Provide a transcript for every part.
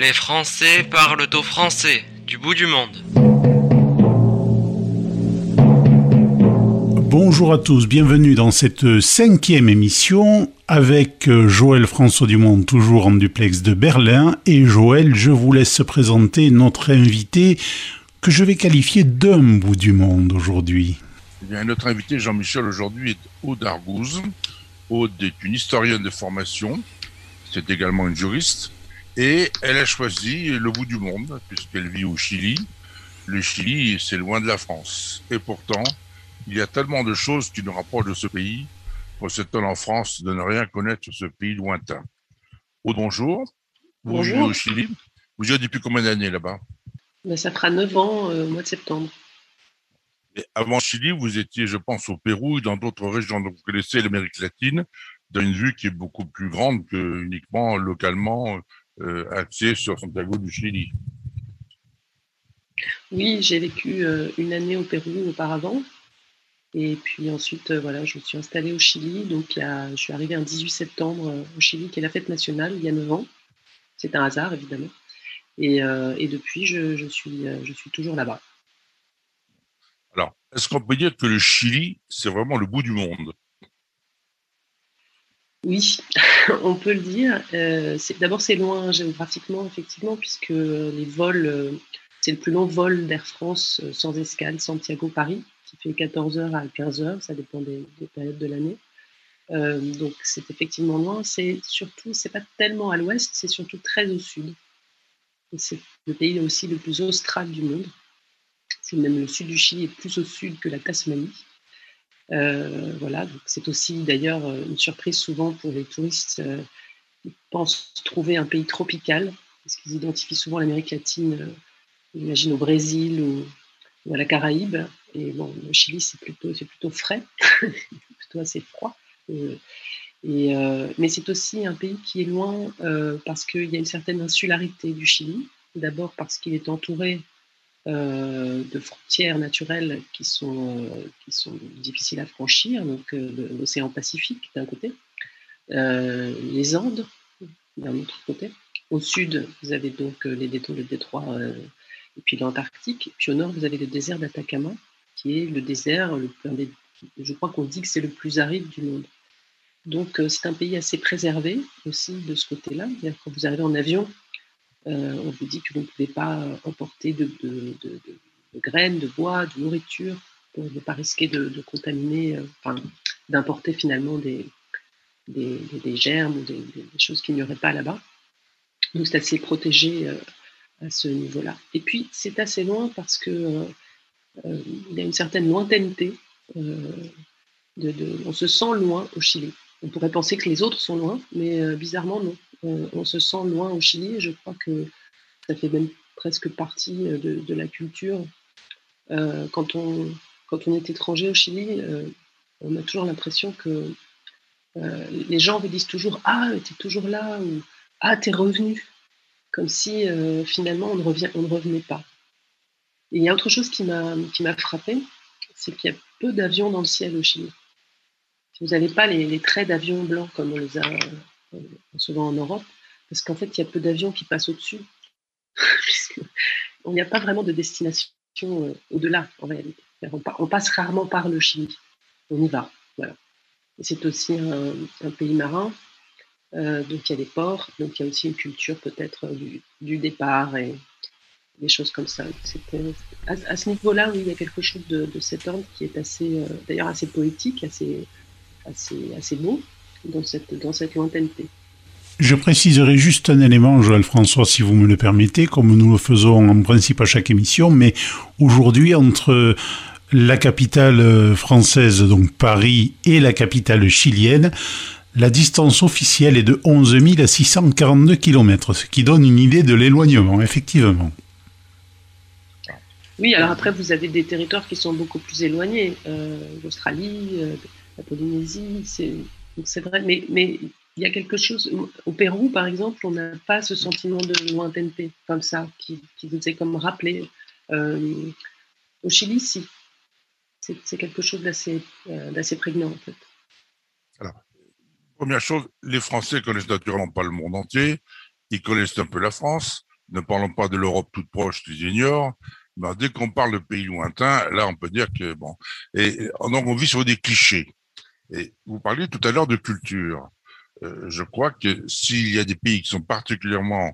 Les Français parlent au français du bout du monde. Bonjour à tous, bienvenue dans cette cinquième émission avec euh, Joël François Dumont, toujours en duplex de Berlin. Et Joël, je vous laisse présenter notre invité que je vais qualifier d'un bout du monde aujourd'hui. Eh bien, notre invité Jean-Michel aujourd'hui est Aude Argouze. Aude est une historienne de formation, c'est également une juriste, et elle a choisi le bout du monde, puisqu'elle vit au Chili. Le Chili, c'est loin de la France. Et pourtant, il y a tellement de choses qui nous rapprochent de ce pays pour s'étonner en France de ne rien connaître sur ce pays lointain. Aude, bonjour. Vous Bonjour. vivez au Chili. Vous y êtes depuis combien d'années là-bas? Ben, ça fera 9 ans euh, au mois de septembre. Et Avant Chili, vous étiez, je pense, au Pérou et dans d'autres régions. Donc, vous connaissez l'Amérique latine dans une vue qui est beaucoup plus grande que uniquement localement euh, axée sur Santiago du Chili. Oui, j'ai vécu euh, une année au Pérou auparavant. Et puis ensuite, euh, voilà, je me suis installée au Chili. Donc, il y a- je suis arrivée un 18 septembre euh, au Chili, qui est la fête nationale, il y a 9 ans. C'est un hasard, évidemment. Et, euh, et depuis, je, je suis, je suis toujours là-bas. Alors, est-ce qu'on peut dire que le Chili, c'est vraiment le bout du monde? Oui, on peut le dire. Euh, D'abord, c'est loin géographiquement, effectivement, puisque les vols, euh, c'est le plus long vol d'Air France euh, sans escale, Santiago-Paris, qui fait 14 heures à 15 heures, ça dépend des, des périodes de l'année. Donc, c'est effectivement loin. C'est surtout, c'est pas tellement à l'ouest, c'est surtout très au sud. C'est le pays aussi le plus austral du monde. C'est même le sud du Chili est plus au sud que la Tasmanie. Euh, voilà, c'est aussi d'ailleurs euh, une surprise souvent pour les touristes euh, qui pensent trouver un pays tropical, parce qu'ils identifient souvent l'Amérique latine, ils imaginent au Brésil ou, à la Caraïbe. Et bon, le Chili, c'est plutôt, c'est plutôt frais, plutôt assez froid. Mais c'est aussi un pays qui est loin parce qu'il y a une certaine insularité du Chili. D'abord parce qu'il est entouré euh, de frontières naturelles qui sont, euh, qui sont difficiles à franchir, donc euh, l'océan Pacifique d'un côté, les Andes d'un autre côté. Au sud, vous avez donc les détroits, le détroit et puis l'Antarctique. Puis au nord, vous avez le désert d'Atacama, qui est le désert, le, je crois qu'on dit que c'est le plus aride du monde. Donc c'est un pays assez préservé aussi de ce côté-là. Quand vous arrivez en avion, on vous dit que vous ne pouvez pas euh, emporter de, graines, de bois, de nourriture, pour ne pas risquer de, contaminer, euh, enfin, d'importer finalement des, germes ou des, choses qu'il n'y aurait pas là-bas. Donc c'est assez protégé euh, à ce niveau-là. Et puis c'est assez loin parce que euh, euh, il y a une certaine lointaineté. euh, de, on se sent loin au Chili. On pourrait penser que les autres sont loin, mais euh, bizarrement non. On se sent loin au Chili je crois que ça fait même presque partie euh, de, la culture. Euh, quand, on, est étranger au Chili, euh, on a toujours l'impression que les gens vous disent toujours Ah, t'es toujours là ou Ah, t'es revenu. Comme si finalement on ne, revenait pas. Il y a autre chose qui m'a qui m'a frappé, c'est qu'il y a peu d'avions dans le ciel au Chili. Vous n'avez pas les, traits d'avions blancs comme on les a souvent en Europe, parce qu'en fait, il y a peu d'avions qui passent au-dessus. Puisque Il n'y a pas vraiment de destination euh, au-delà, en réalité. On, pa- on passe rarement par le Chili. On y va. Voilà. C'est aussi un, pays marin, euh, donc il y a des ports, donc il y a aussi une culture peut-être euh, du, départ et des choses comme ça. À, à ce niveau-là, oui, il y a quelque chose de, de cet ordre qui est assez, euh, d'ailleurs assez poétique, assez, assez, assez beau dans cette, dans cette lointaineté. Je préciserai juste un élément, Joël François, si vous me le permettez, comme nous le faisons en principe à chaque émission, mais aujourd'hui, entre la capitale euh, française, donc Paris, et la capitale chilienne, la distance officielle est de 11 642 km, ce qui donne une idée de l'éloignement, effectivement. Oui, alors après, vous avez des territoires qui sont beaucoup plus éloignés. Euh, L'Australie, euh, la Polynésie, c'est donc c'est vrai. Mais, il y a quelque chose. Au Pérou, par exemple, on n'a pas ce sentiment de lointaineté comme ça, qui, qui vous est comme rappelé. Euh, au Chili, si. C'est quelque chose d'assez euh, prégnant, en fait. Première chose, les Français connaissent naturellement pas le monde entier. Ils connaissent un peu la France. ne parlons pas de l'Europe toute proche, tu ignores. Mais dès qu'on parle de pays lointains, là, on peut dire que bon. Et donc, on vit sur des clichés. Et vous parliez tout à l'heure de culture. Euh, je crois que s'il y a des pays qui sont particulièrement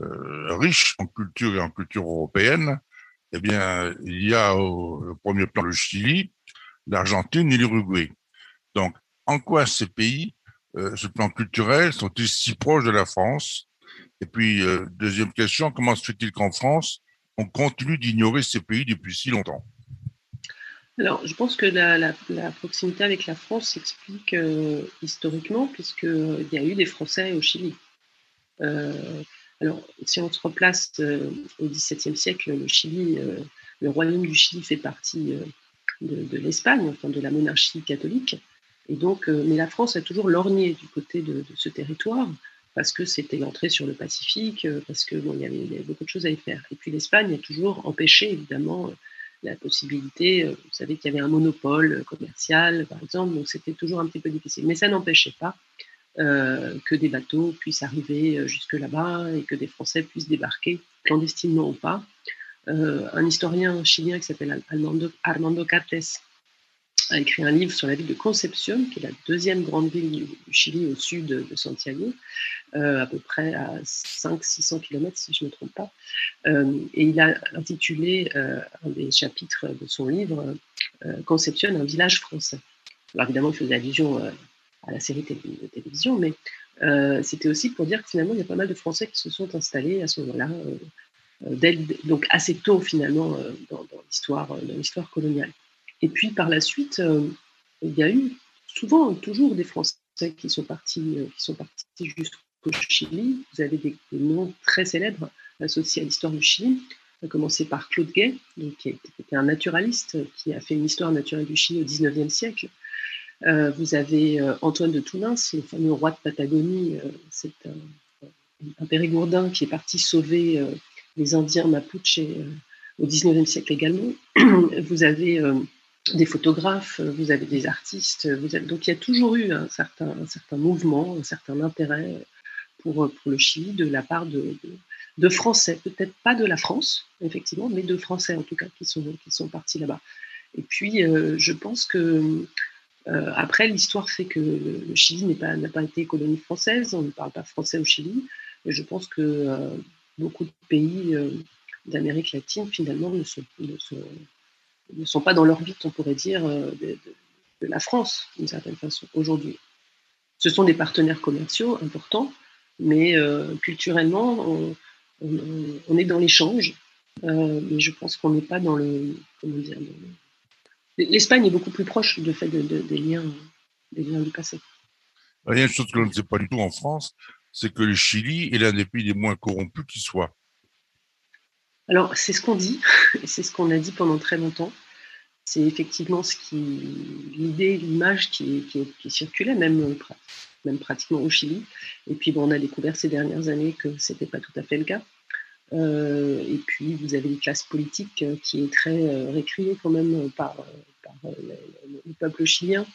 euh, riches en culture et en culture européenne, eh bien, il y a au, premier plan le Chili, l'Argentine et l'Uruguay. Donc, en quoi ces pays, euh, ce plan culturel, sont-ils si proches de la France? Et puis, euh, deuxième question, comment se fait-il qu'en France, on continue d'ignorer ces pays depuis si longtemps? Alors, je pense que la, proximité avec la France s'explique euh, historiquement, puisqu'il y a eu des Français au Chili. alors, si on se replace au XVIIe siècle, le Chili, le royaume du Chili fait partie de, l'Espagne, enfin de la monarchie catholique. Et donc, euh, mais la France a toujours lorgné du côté de, ce territoire parce que c'était l'entrée sur le Pacifique, euh, parce que bon, y avait, beaucoup de choses à y faire. Et puis l'Espagne a toujours empêché évidemment euh, la possibilité. Vous savez qu'il y avait un monopole commercial, par exemple, donc c'était toujours un petit peu difficile. Mais ça n'empêchait pas que des bateaux puissent arriver jusque là-bas et que des Français puissent débarquer clandestinement ou pas. un historien chilien qui s'appelle Armando, Armando Cartes a écrit un livre sur la ville de Concepción, qui est la deuxième grande ville du, Chili au sud de, Santiago, euh, à peu près à 500-600 km si je ne me trompe pas. Euh, et il a intitulé euh, un des chapitres de son livre Concepción, un village français. Alors évidemment, il faisait allusion à la série de télévision, mais c'était aussi pour dire que finalement, il y a pas mal de Français qui se sont installés à ce moment-là, donc assez tôt finalement dans, dans l'histoire coloniale. Et puis par la suite, euh, il y a eu souvent, toujours des Français qui sont partis, euh, qui sont partis jusqu'au Chili. Vous avez des, noms très célèbres associés à l'histoire du Chili, à commencer par Claude Gay, qui était un naturaliste qui a fait une histoire naturelle du Chili au XIXe siècle. Euh, vous avez Antoine de Toulins, le fameux roi de Patagonie. c'est un, périgourdin qui est parti sauver les Indiens Mapuche au XIXe siècle également. vous avez des photographes, vous avez des artistes, vous avez... donc il y a toujours eu un certain, mouvement, un certain intérêt pour, pour le Chili de la part de, Français, peut-être pas de la France, effectivement, mais de Français en tout cas qui sont, partis là-bas. Et puis, euh, je pense que euh, après, l'histoire fait que le, Chili n'a pas, été colonie française, on ne parle pas français au Chili, et je pense que euh, beaucoup de pays d'Amérique latine, finalement, ne sont, ne sont ne sont pas dans l'orbite, on pourrait dire, euh, de, la France, d'une certaine façon, aujourd'hui. Ce sont des partenaires commerciaux importants, mais euh, culturellement, on, est dans l'échange. Euh, mais je pense qu'on n'est pas dans le. Comment dire L'Espagne est beaucoup plus proche de fait des, liens, des liens du passé. Il y a une chose que l'on ne sait pas du tout en France, c'est que le Chili est l'un des pays les moins corrompus qui soit. Alors, c'est ce qu'on dit, c'est ce qu'on a dit pendant très longtemps. C'est effectivement l'idée, l'image qui, qui, circulait, même, même pratiquement au Chili. Et puis, bon, on a découvert ces dernières années que ce n'était pas tout à fait le cas. Euh, et puis, vous avez une classe politique qui est très euh, récriée quand même par, le, peuple chilien.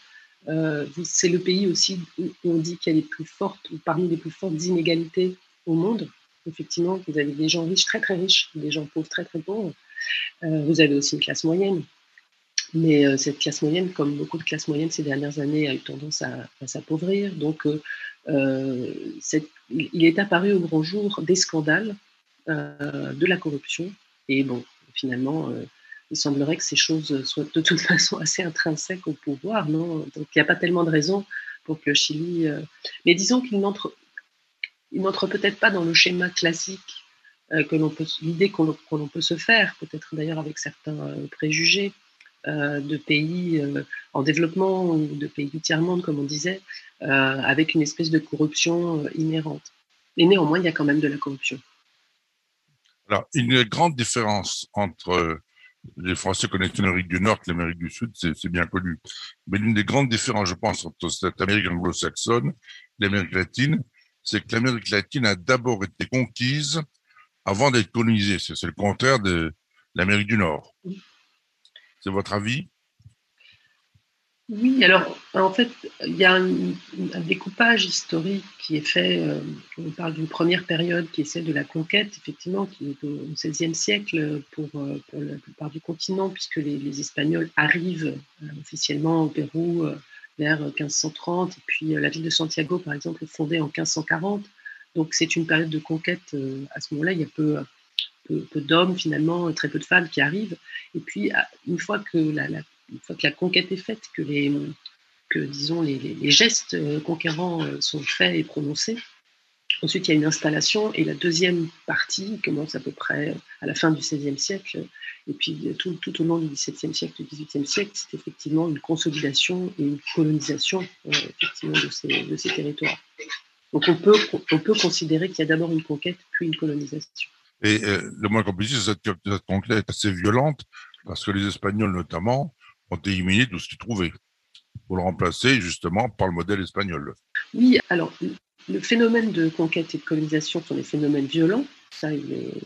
Euh, c'est le pays aussi où on dit qu'il y a les plus fortes, ou parmi les plus fortes inégalités au monde effectivement, vous avez des gens riches très très riches, des gens pauvres très très pauvres. Euh, vous avez aussi une classe moyenne. Mais euh, cette classe moyenne, comme beaucoup de classes moyennes ces dernières années, a eu tendance à, s'appauvrir. Donc, euh, il est apparu au grand jour des scandales, de la corruption. Et bon, finalement, il semblerait que ces choses soient de toute façon assez intrinsèques au pouvoir. Non? Donc, il n'y a pas tellement de raisons pour que le Chili. Mais disons qu'il n'entre il n'entre peut-être pas dans le schéma classique euh, que l'on peut, l'idée qu'on peut se faire, peut-être d'ailleurs avec certains euh, préjugés euh, de pays en développement ou de pays du tiers-monde, comme on disait, avec une espèce de corruption inhérente. Mais néanmoins, il y a quand même de la corruption. Alors, une grande différence entre les Français connaissent l'Amérique du Nord et l'Amérique du Sud, c'est bien connu. Mais l'une des grandes différences, je pense, entre cette Amérique anglo-saxonne et l'Amérique latine, c'est que l'Amérique latine a d'abord été conquise avant d'être colonisée. C'est le contraire de l'Amérique du Nord. Votre avis? Oui, alors en fait, il y a un, découpage historique qui est fait. Euh, on parle d'une première période qui est celle de la conquête, effectivement, qui est au XVIe siècle pour, euh, pour, la plupart du continent, puisque les, Espagnols arrivent euh, officiellement au Pérou vers 1530, et puis la ville de Santiago, par exemple, est fondée en 1540. Donc c'est une période de conquête. à ce moment-là, il y a peu, peu, d'hommes finalement, très peu de femmes qui arrivent. Et puis une fois que la, conquête est faite, que les, que, disons, les, gestes euh, conquérants euh, sont faits et prononcés, ensuite il y a une installation et la deuxième partie commence à peu près à la fin du XVIe siècle. Et puis tout, au long du XVIIe siècle, du XVIIIe siècle, c'est effectivement une consolidation et une colonisation euh, effectivement de ces, de ces territoires. Donc on peut, on peut considérer qu'il y a d'abord une conquête, puis une colonisation. Et le moins qu'on puisse dire, cette, cette conquête est assez violente, parce que les Espagnols notamment ont éliminé tout ce qu'ils trouvaient pour le remplacer justement par le modèle espagnol. Oui, alors le phénomène de conquête et de colonisation sont des phénomènes violents, ça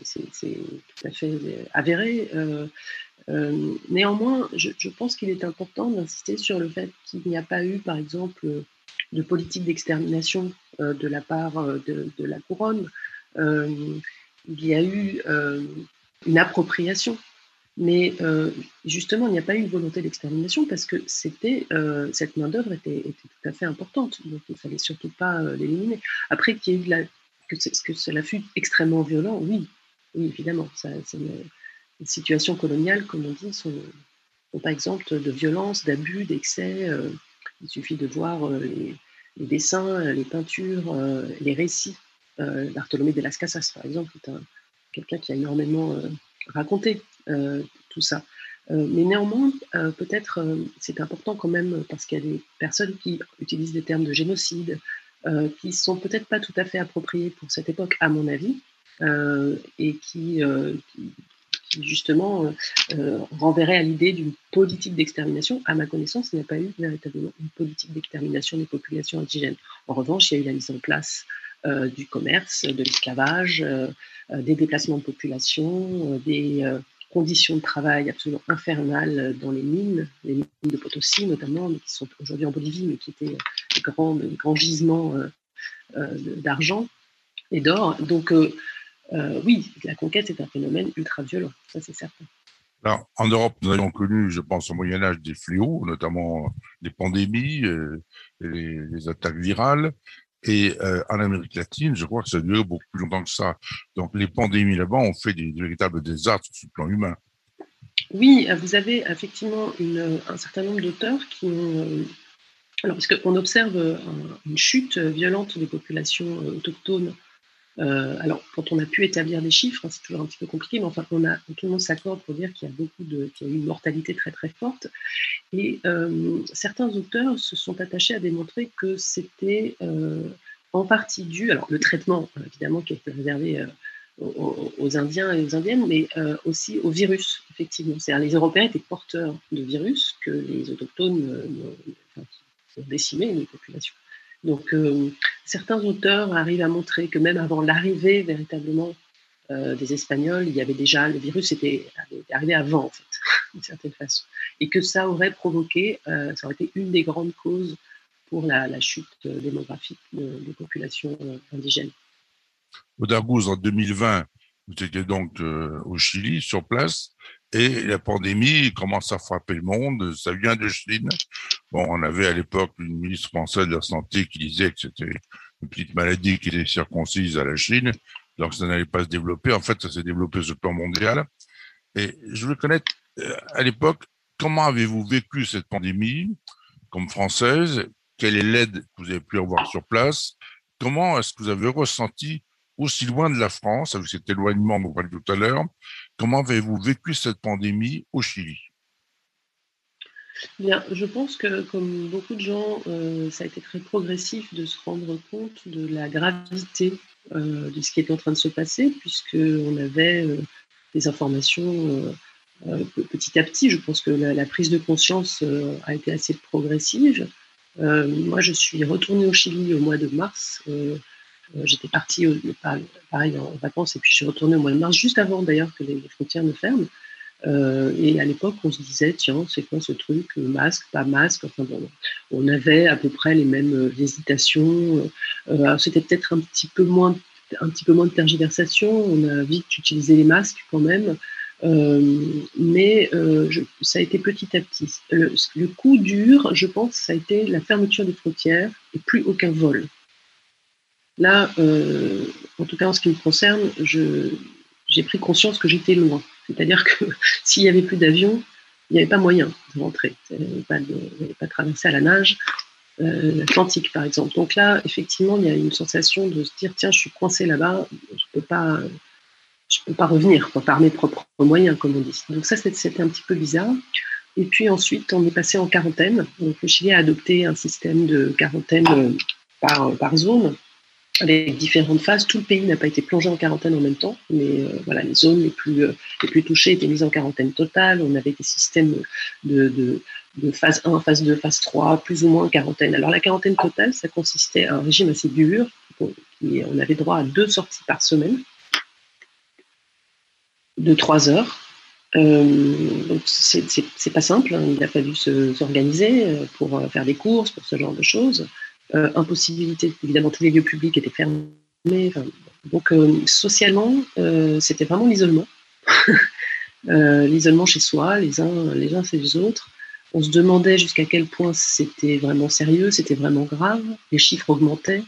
c'est tout à fait avéré. Euh, euh, néanmoins, je, pense qu'il est important d'insister sur le fait qu'il n'y a pas eu, par exemple, de politique d'extermination euh, de la part de la couronne. Il y a eu une appropriation mais euh, justement, il n'y a pas eu une volonté d'extermination parce que c'était euh, cette main-d'œuvre était, tout à fait importante. Donc il ne fallait surtout pas euh, l'éliminer. Après qu'il y ait eu la, que, cela fut extrêmement violent, oui, oui évidemment. Ça, les situations coloniales, comme on dit, sont, sont pas exemptes de violence, d'abus, d'excès. il suffit de voir les, dessins, les peintures, les récits. Bartolomé de las Casas, par exemple, est quelqu'un qui a énormément raconté euh, tout ça. Euh, mais néanmoins, euh, peut-être c'est important quand même parce qu'il y a des personnes qui utilisent des termes de génocide qui sont peut-être pas tout à fait appropriés pour cette époque, à mon avis, et qui, justement renverraient à l'idée d'une politique d'extermination. À ma connaissance, il n'y a pas eu véritablement une politique d'extermination des populations indigènes. En revanche, il y a eu la mise en place du commerce, de l'esclavage, des déplacements de population, des conditions de travail absolument infernales dans les mines, les mines de Potosi notamment, qui sont aujourd'hui en Bolivie, mais qui étaient des grands, gisements euh, euh, d'argent et d'or. Donc euh, oui, la conquête est un phénomène ultra violent, ça c'est certain. Alors, en Europe, nous avons connu, je pense, au Moyen Âge des fléaux, notamment des pandémies, les attaques virales. Et euh, en Amérique latine, je crois que ça a duré beaucoup plus longtemps que ça. Donc les pandémies là-bas ont fait des, véritables désastres sur le plan humain. Oui, vous avez effectivement un certain nombre d'auteurs qui ont... Euh, alors, parce qu'on observe une chute violente des populations euh, autochtones euh, alors, quand on a pu établir des chiffres, hein, c'est toujours un petit peu compliqué, mais enfin, on a, tout le monde s'accorde pour dire qu'il y a beaucoup de, qu'il y a une mortalité très très forte. Et euh, certains auteurs se sont attachés à démontrer que c'était euh, en partie dû, alors le traitement évidemment qui était réservé aux, Indiens et aux Indiennes, mais aussi au virus, effectivement. C'est-à-dire les Européens étaient porteurs de virus que les autochtones ont décimé les populations. Donc, certains auteurs arrivent à montrer que même avant l'arrivée véritablement euh, des Espagnols, il y avait déjà le virus était arrivé avant en fait, d'une certaine façon, et que ça aurait provoqué, euh, ça aurait été une des grandes causes pour la, chute démographique des populations indigènes. Au Dargouz, en 2020, vous étiez donc au Chili, sur place, et la pandémie commence à frapper le monde. Ça vient de Chine. Bon, on avait à l'époque une ministre française de la Santé qui disait que c'était une petite maladie qui était circoncise à la Chine, donc ça n'allait pas se développer. En fait, ça s'est développé sur le plan mondial. Et je veux connaître, euh, à l'époque, comment avez-vous vécu cette pandémie comme française? Quelle est l'aide que vous avez pu avoir sur place? Comment est-ce que vous avez ressenti aussi loin de la France, avec cet éloignement dont on parlait tout à l'heure, comment avez-vous vécu cette pandémie au Chili? Bien, je pense que comme beaucoup de gens, euh, ça a été très progressif de se rendre compte de la gravité euh, de ce qui était en train de se passer, puisqu'on avait euh, des informations petit à petit. Je pense que la, prise de conscience a été assez progressive. moi, je suis retournée au Chili au mois de mars j'étais partie pareil en vacances et puis je suis retournée au mois de mars, juste avant d'ailleurs que les, frontières ne ferment. Et à l'époque, on se disait, tiens, c'est quoi ce truc, masque, pas masque enfin, On avait à peu près les mêmes hésitations. C'était peut-être un petit peu moins un petit peu moins de tergiversation, on a vite utilisé les masques quand même, mais ça a été petit à petit. Le, coup dur, je pense, ça a été la fermeture des frontières et plus aucun vol. Là, euh, en tout cas en ce qui me concerne, j'ai pris conscience que j'étais loin. C'est-à-dire que s'il n'y avait plus d'avion, il n'y avait pas moyen de rentrer. Il n'y avait, pas de traverser à la nage euh, l'Atlantique, par exemple. Donc là, effectivement, il y a une sensation de se dire tiens, je suis coincé là-bas, je ne peux pas. Je peux pas revenir par mes propres moyens, comme on dit. Donc ça, c'était un petit peu bizarre. Et puis ensuite, on est passé en quarantaine. Donc le Chili a adopté un système de quarantaine euh, par, par zone avec différentes phases. Tout le pays n'a pas été plongé en quarantaine en même temps, mais euh, voilà, les zones les plus, euh, les plus touchées étaient mises en quarantaine totale. On avait des systèmes de, de, phase 1, phase 2, phase 3, plus ou moins quarantaine. Alors la quarantaine totale, ça consistait à un régime assez dur. On avait droit à deux sorties par semaine de 3 heures. Euh, donc c'est pas simple, hein. il a fallu s'organiser euh, pour faire des courses, pour ce genre de choses. Euh, impossibilité, évidemment, tous les lieux publics étaient fermés. donc, euh, socialement, euh, c'était vraiment l'isolement. l'isolement chez soi, les uns, les uns et les autres. On se demandait jusqu'à quel point c'était vraiment sérieux, c'était vraiment grave. Les chiffres augmentaient.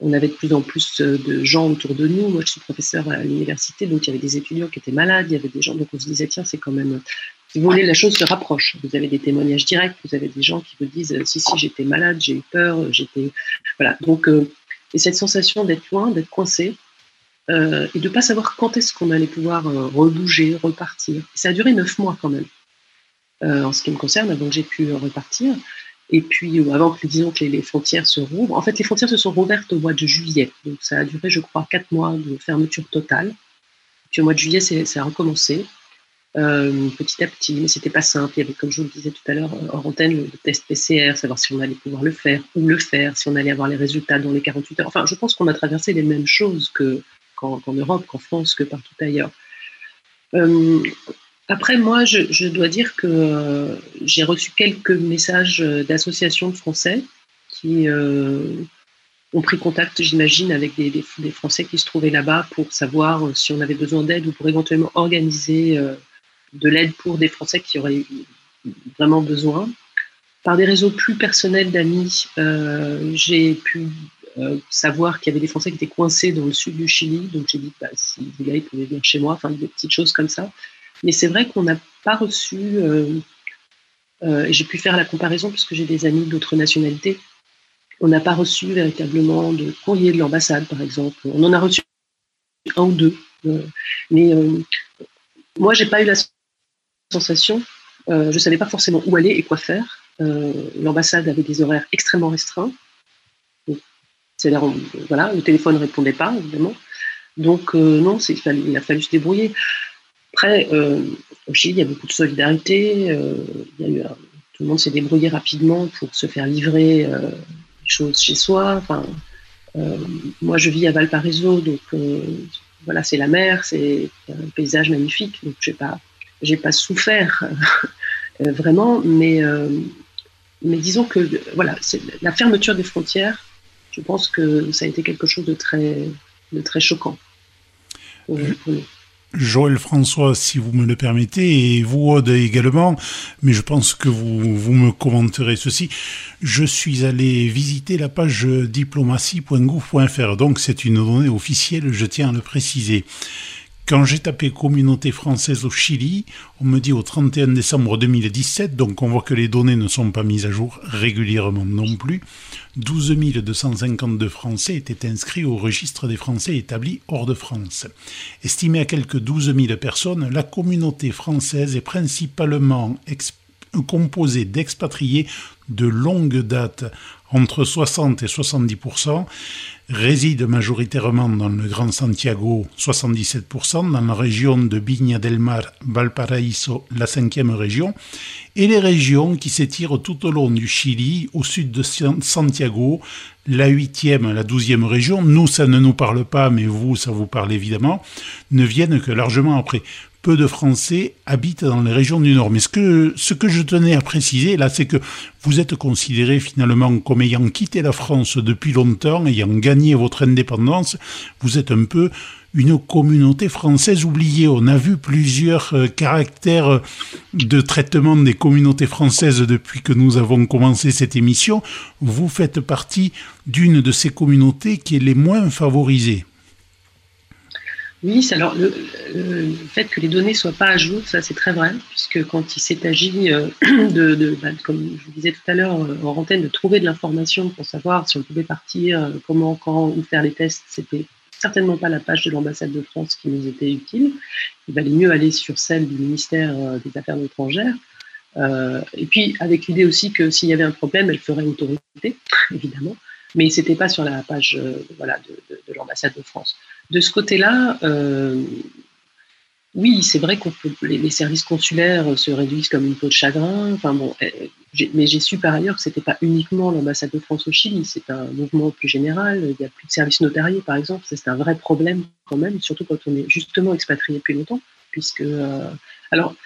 On avait de plus en plus de gens autour de nous. Moi, je suis professeur à l'université, donc il y avait des étudiants qui étaient malades, il y avait des gens, donc on se disait, tiens, c'est quand même si vous voulez, la chose se rapproche. Vous avez des témoignages directs, vous avez des gens qui vous disent si, si, j'étais malade, j'ai eu peur, j'étais. Voilà. Donc, euh, et cette sensation d'être loin, d'être coincé, euh, et de ne pas savoir quand est-ce qu'on allait pouvoir euh, rebouger, repartir. Ça a duré neuf mois quand même, en ce qui me concerne, avant que j'ai pu repartir. Et puis, avant que, disons, que les, frontières se rouvrent. En fait, les frontières se sont rouvertes au mois de juillet. Donc, ça a duré, je crois, quatre mois de fermeture totale. Puis, au mois de juillet, ça a recommencé. Euh, petit à petit, mais c'était pas simple. Il y avait, comme je vous le disais tout à l'heure, hors antenne, le test PCR, savoir si on allait pouvoir le faire, ou le faire, si on allait avoir les résultats dans les 48 heures. Enfin, je pense qu'on a traversé les mêmes choses que, qu'en, Europe, qu'en France, que partout ailleurs. Euh, après, moi, je, dois dire que euh, j'ai reçu quelques messages d'associations de Français qui ont pris contact, j'imagine, avec des, Français qui se trouvaient là-bas pour savoir si on avait besoin d'aide ou pour éventuellement organiser de l'aide pour des Français qui auraient vraiment besoin. Par des réseaux plus personnels d'amis, euh, j'ai pu euh, savoir qu'il y avait des Français qui étaient coincés dans le sud du Chili. Donc j'ai dit, bah, si vous gars, ils pouvaient venir chez moi, enfin des petites choses comme ça. Mais c'est vrai qu'on n'a pas reçu, euh, et j'ai pu faire la comparaison puisque j'ai des amis d'autres nationalités, on n'a pas reçu véritablement de courrier de l'ambassade, par exemple. On en a reçu un ou deux. mais moi, j'ai pas eu la Euh, je ne savais pas forcément où aller et quoi faire. Euh, l'ambassade avait des horaires extrêmement restreints. C'est voilà, le téléphone ne répondait pas, évidemment. Donc, euh, non, il, il, a fallu se débrouiller. Après, au Chili, il y a beaucoup de solidarité. il y a eu, tout le monde s'est débrouillé rapidement pour se faire livrer des choses chez soi. Enfin, moi, je vis à Valparaiso, donc voilà, c'est la mer, c'est un paysage magnifique. Donc, je sais pas, j'ai pas souffert euh, vraiment, mais, euh, mais disons que voilà, la fermeture des frontières, je pense que ça a été quelque chose de très, de très choquant Joël François, si vous me le permettez, et vous, Aude, également, mais je pense que vous, vous me commenterez ceci. Je suis allé visiter la page diplomatie.gouv.fr, donc c'est une donnée officielle, je tiens à le préciser. Quand j'ai tapé communauté française au Chili, on me dit au 31 décembre 2017, donc on voit que les données ne sont pas mises à jour régulièrement non plus, 12 252 Français étaient inscrits au registre des Français établis hors de France. Estimé à quelques 12 000 personnes, la communauté française est principalement composée d'expatriés de longue date, entre 60 et 70% résident majoritairement dans le Grand Santiago, 77%, dans la région de Viña del Mar, Valparaíso, la cinquième région, et les régions qui s'étirent tout au long du Chili, au sud de Santiago, la huitième, la douzième région, nous ça ne nous parle pas, mais vous ça vous parle évidemment, ne viennent que largement après. Peu de Français habitent dans les régions du Nord. Mais ce que, je tenais à préciser là, c'est que vous êtes considéré finalement comme ayant quitté la France depuis longtemps, ayant gagné votre indépendance. Vous êtes un peu une communauté française oubliée. On a vu plusieurs euh, caractères de traitement des communautés françaises depuis que nous avons commencé cette émission. Vous faites partie d'une de ces communautés qui est les moins favorisées. Oui, alors le, fait que les données soient pas à jour, ça c'est très vrai, puisque quand il s'est agi euh, de, bah, comme je vous disais tout à l'heure euh, en antenne, de trouver de l'information pour savoir si on pouvait partir, comment, quand, où faire les tests, c'était certainement pas la page de l'ambassade de France qui nous était utile. Il valait mieux aller sur celle du ministère euh, des Affaires étrangères. Euh, et puis, avec l'idée aussi que s'il y avait un problème, elle ferait autorité, évidemment. Mais ce n'était pas sur la page euh, voilà, de l'ambassade de France. De ce côté-là, oui, c'est vrai que les, services consulaires se réduisent comme une peau de chagrin. Enfin bon, eh, mais j'ai su par ailleurs que c'était pas uniquement l'ambassade de France au Chili, c'est un mouvement plus général. Il n'y a plus de services notariés, par exemple. C'est un vrai problème quand même, surtout quand on est justement expatrié depuis longtemps, puisque euh, alors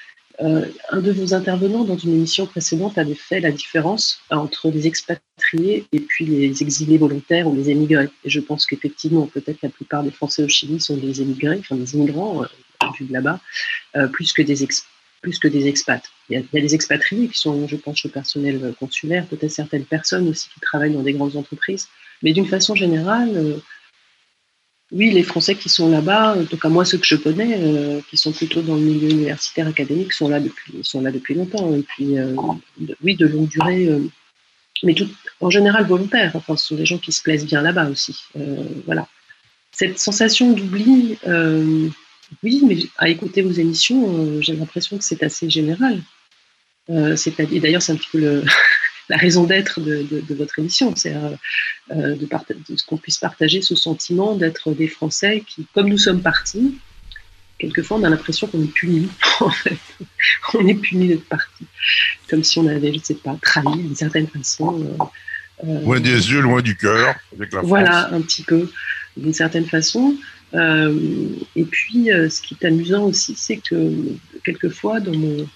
euh, un de vos intervenants dans une émission précédente avait fait la différence entre les expatriés et puis les exilés volontaires ou les émigrés. Et je pense qu'effectivement, peut-être la plupart des Français au Chili sont des émigrés, enfin des immigrants, euh, de là-bas, euh, plus, que des plus que des expats. Il y, a, des expatriés qui sont, je pense, au personnel consulaire, peut-être certaines personnes aussi qui travaillent dans des grandes entreprises. Mais d'une façon générale, euh, oui, les Français qui sont là-bas, en tout cas moi ceux que je connais, euh, qui sont plutôt dans le milieu universitaire académique, sont là depuis, sont là depuis longtemps. Et puis, oui, de longue durée, mais tout, en général volontaire. Enfin, ce sont des gens qui se plaisent bien là-bas aussi. voilà. Cette sensation d'oubli, oui, mais à écouter vos émissions, euh, j'ai l'impression que c'est assez général. Euh, c'est-à-dire, d'ailleurs, c'est un petit peu la raison d'être de, votre émission, c'est euh, de, qu'on puisse partager ce sentiment d'être des Français qui, comme nous sommes partis, quelquefois on a l'impression qu'on est puni, en fait. On est puni d'être parti. Comme si on avait, je ne sais pas, trahi d'une certaine façon. loin des yeux, loin du cœur, avec la Voilà, un petit peu, d'une certaine façon. Euh, et puis, euh, ce qui est amusant aussi, c'est que quelquefois, dans mon,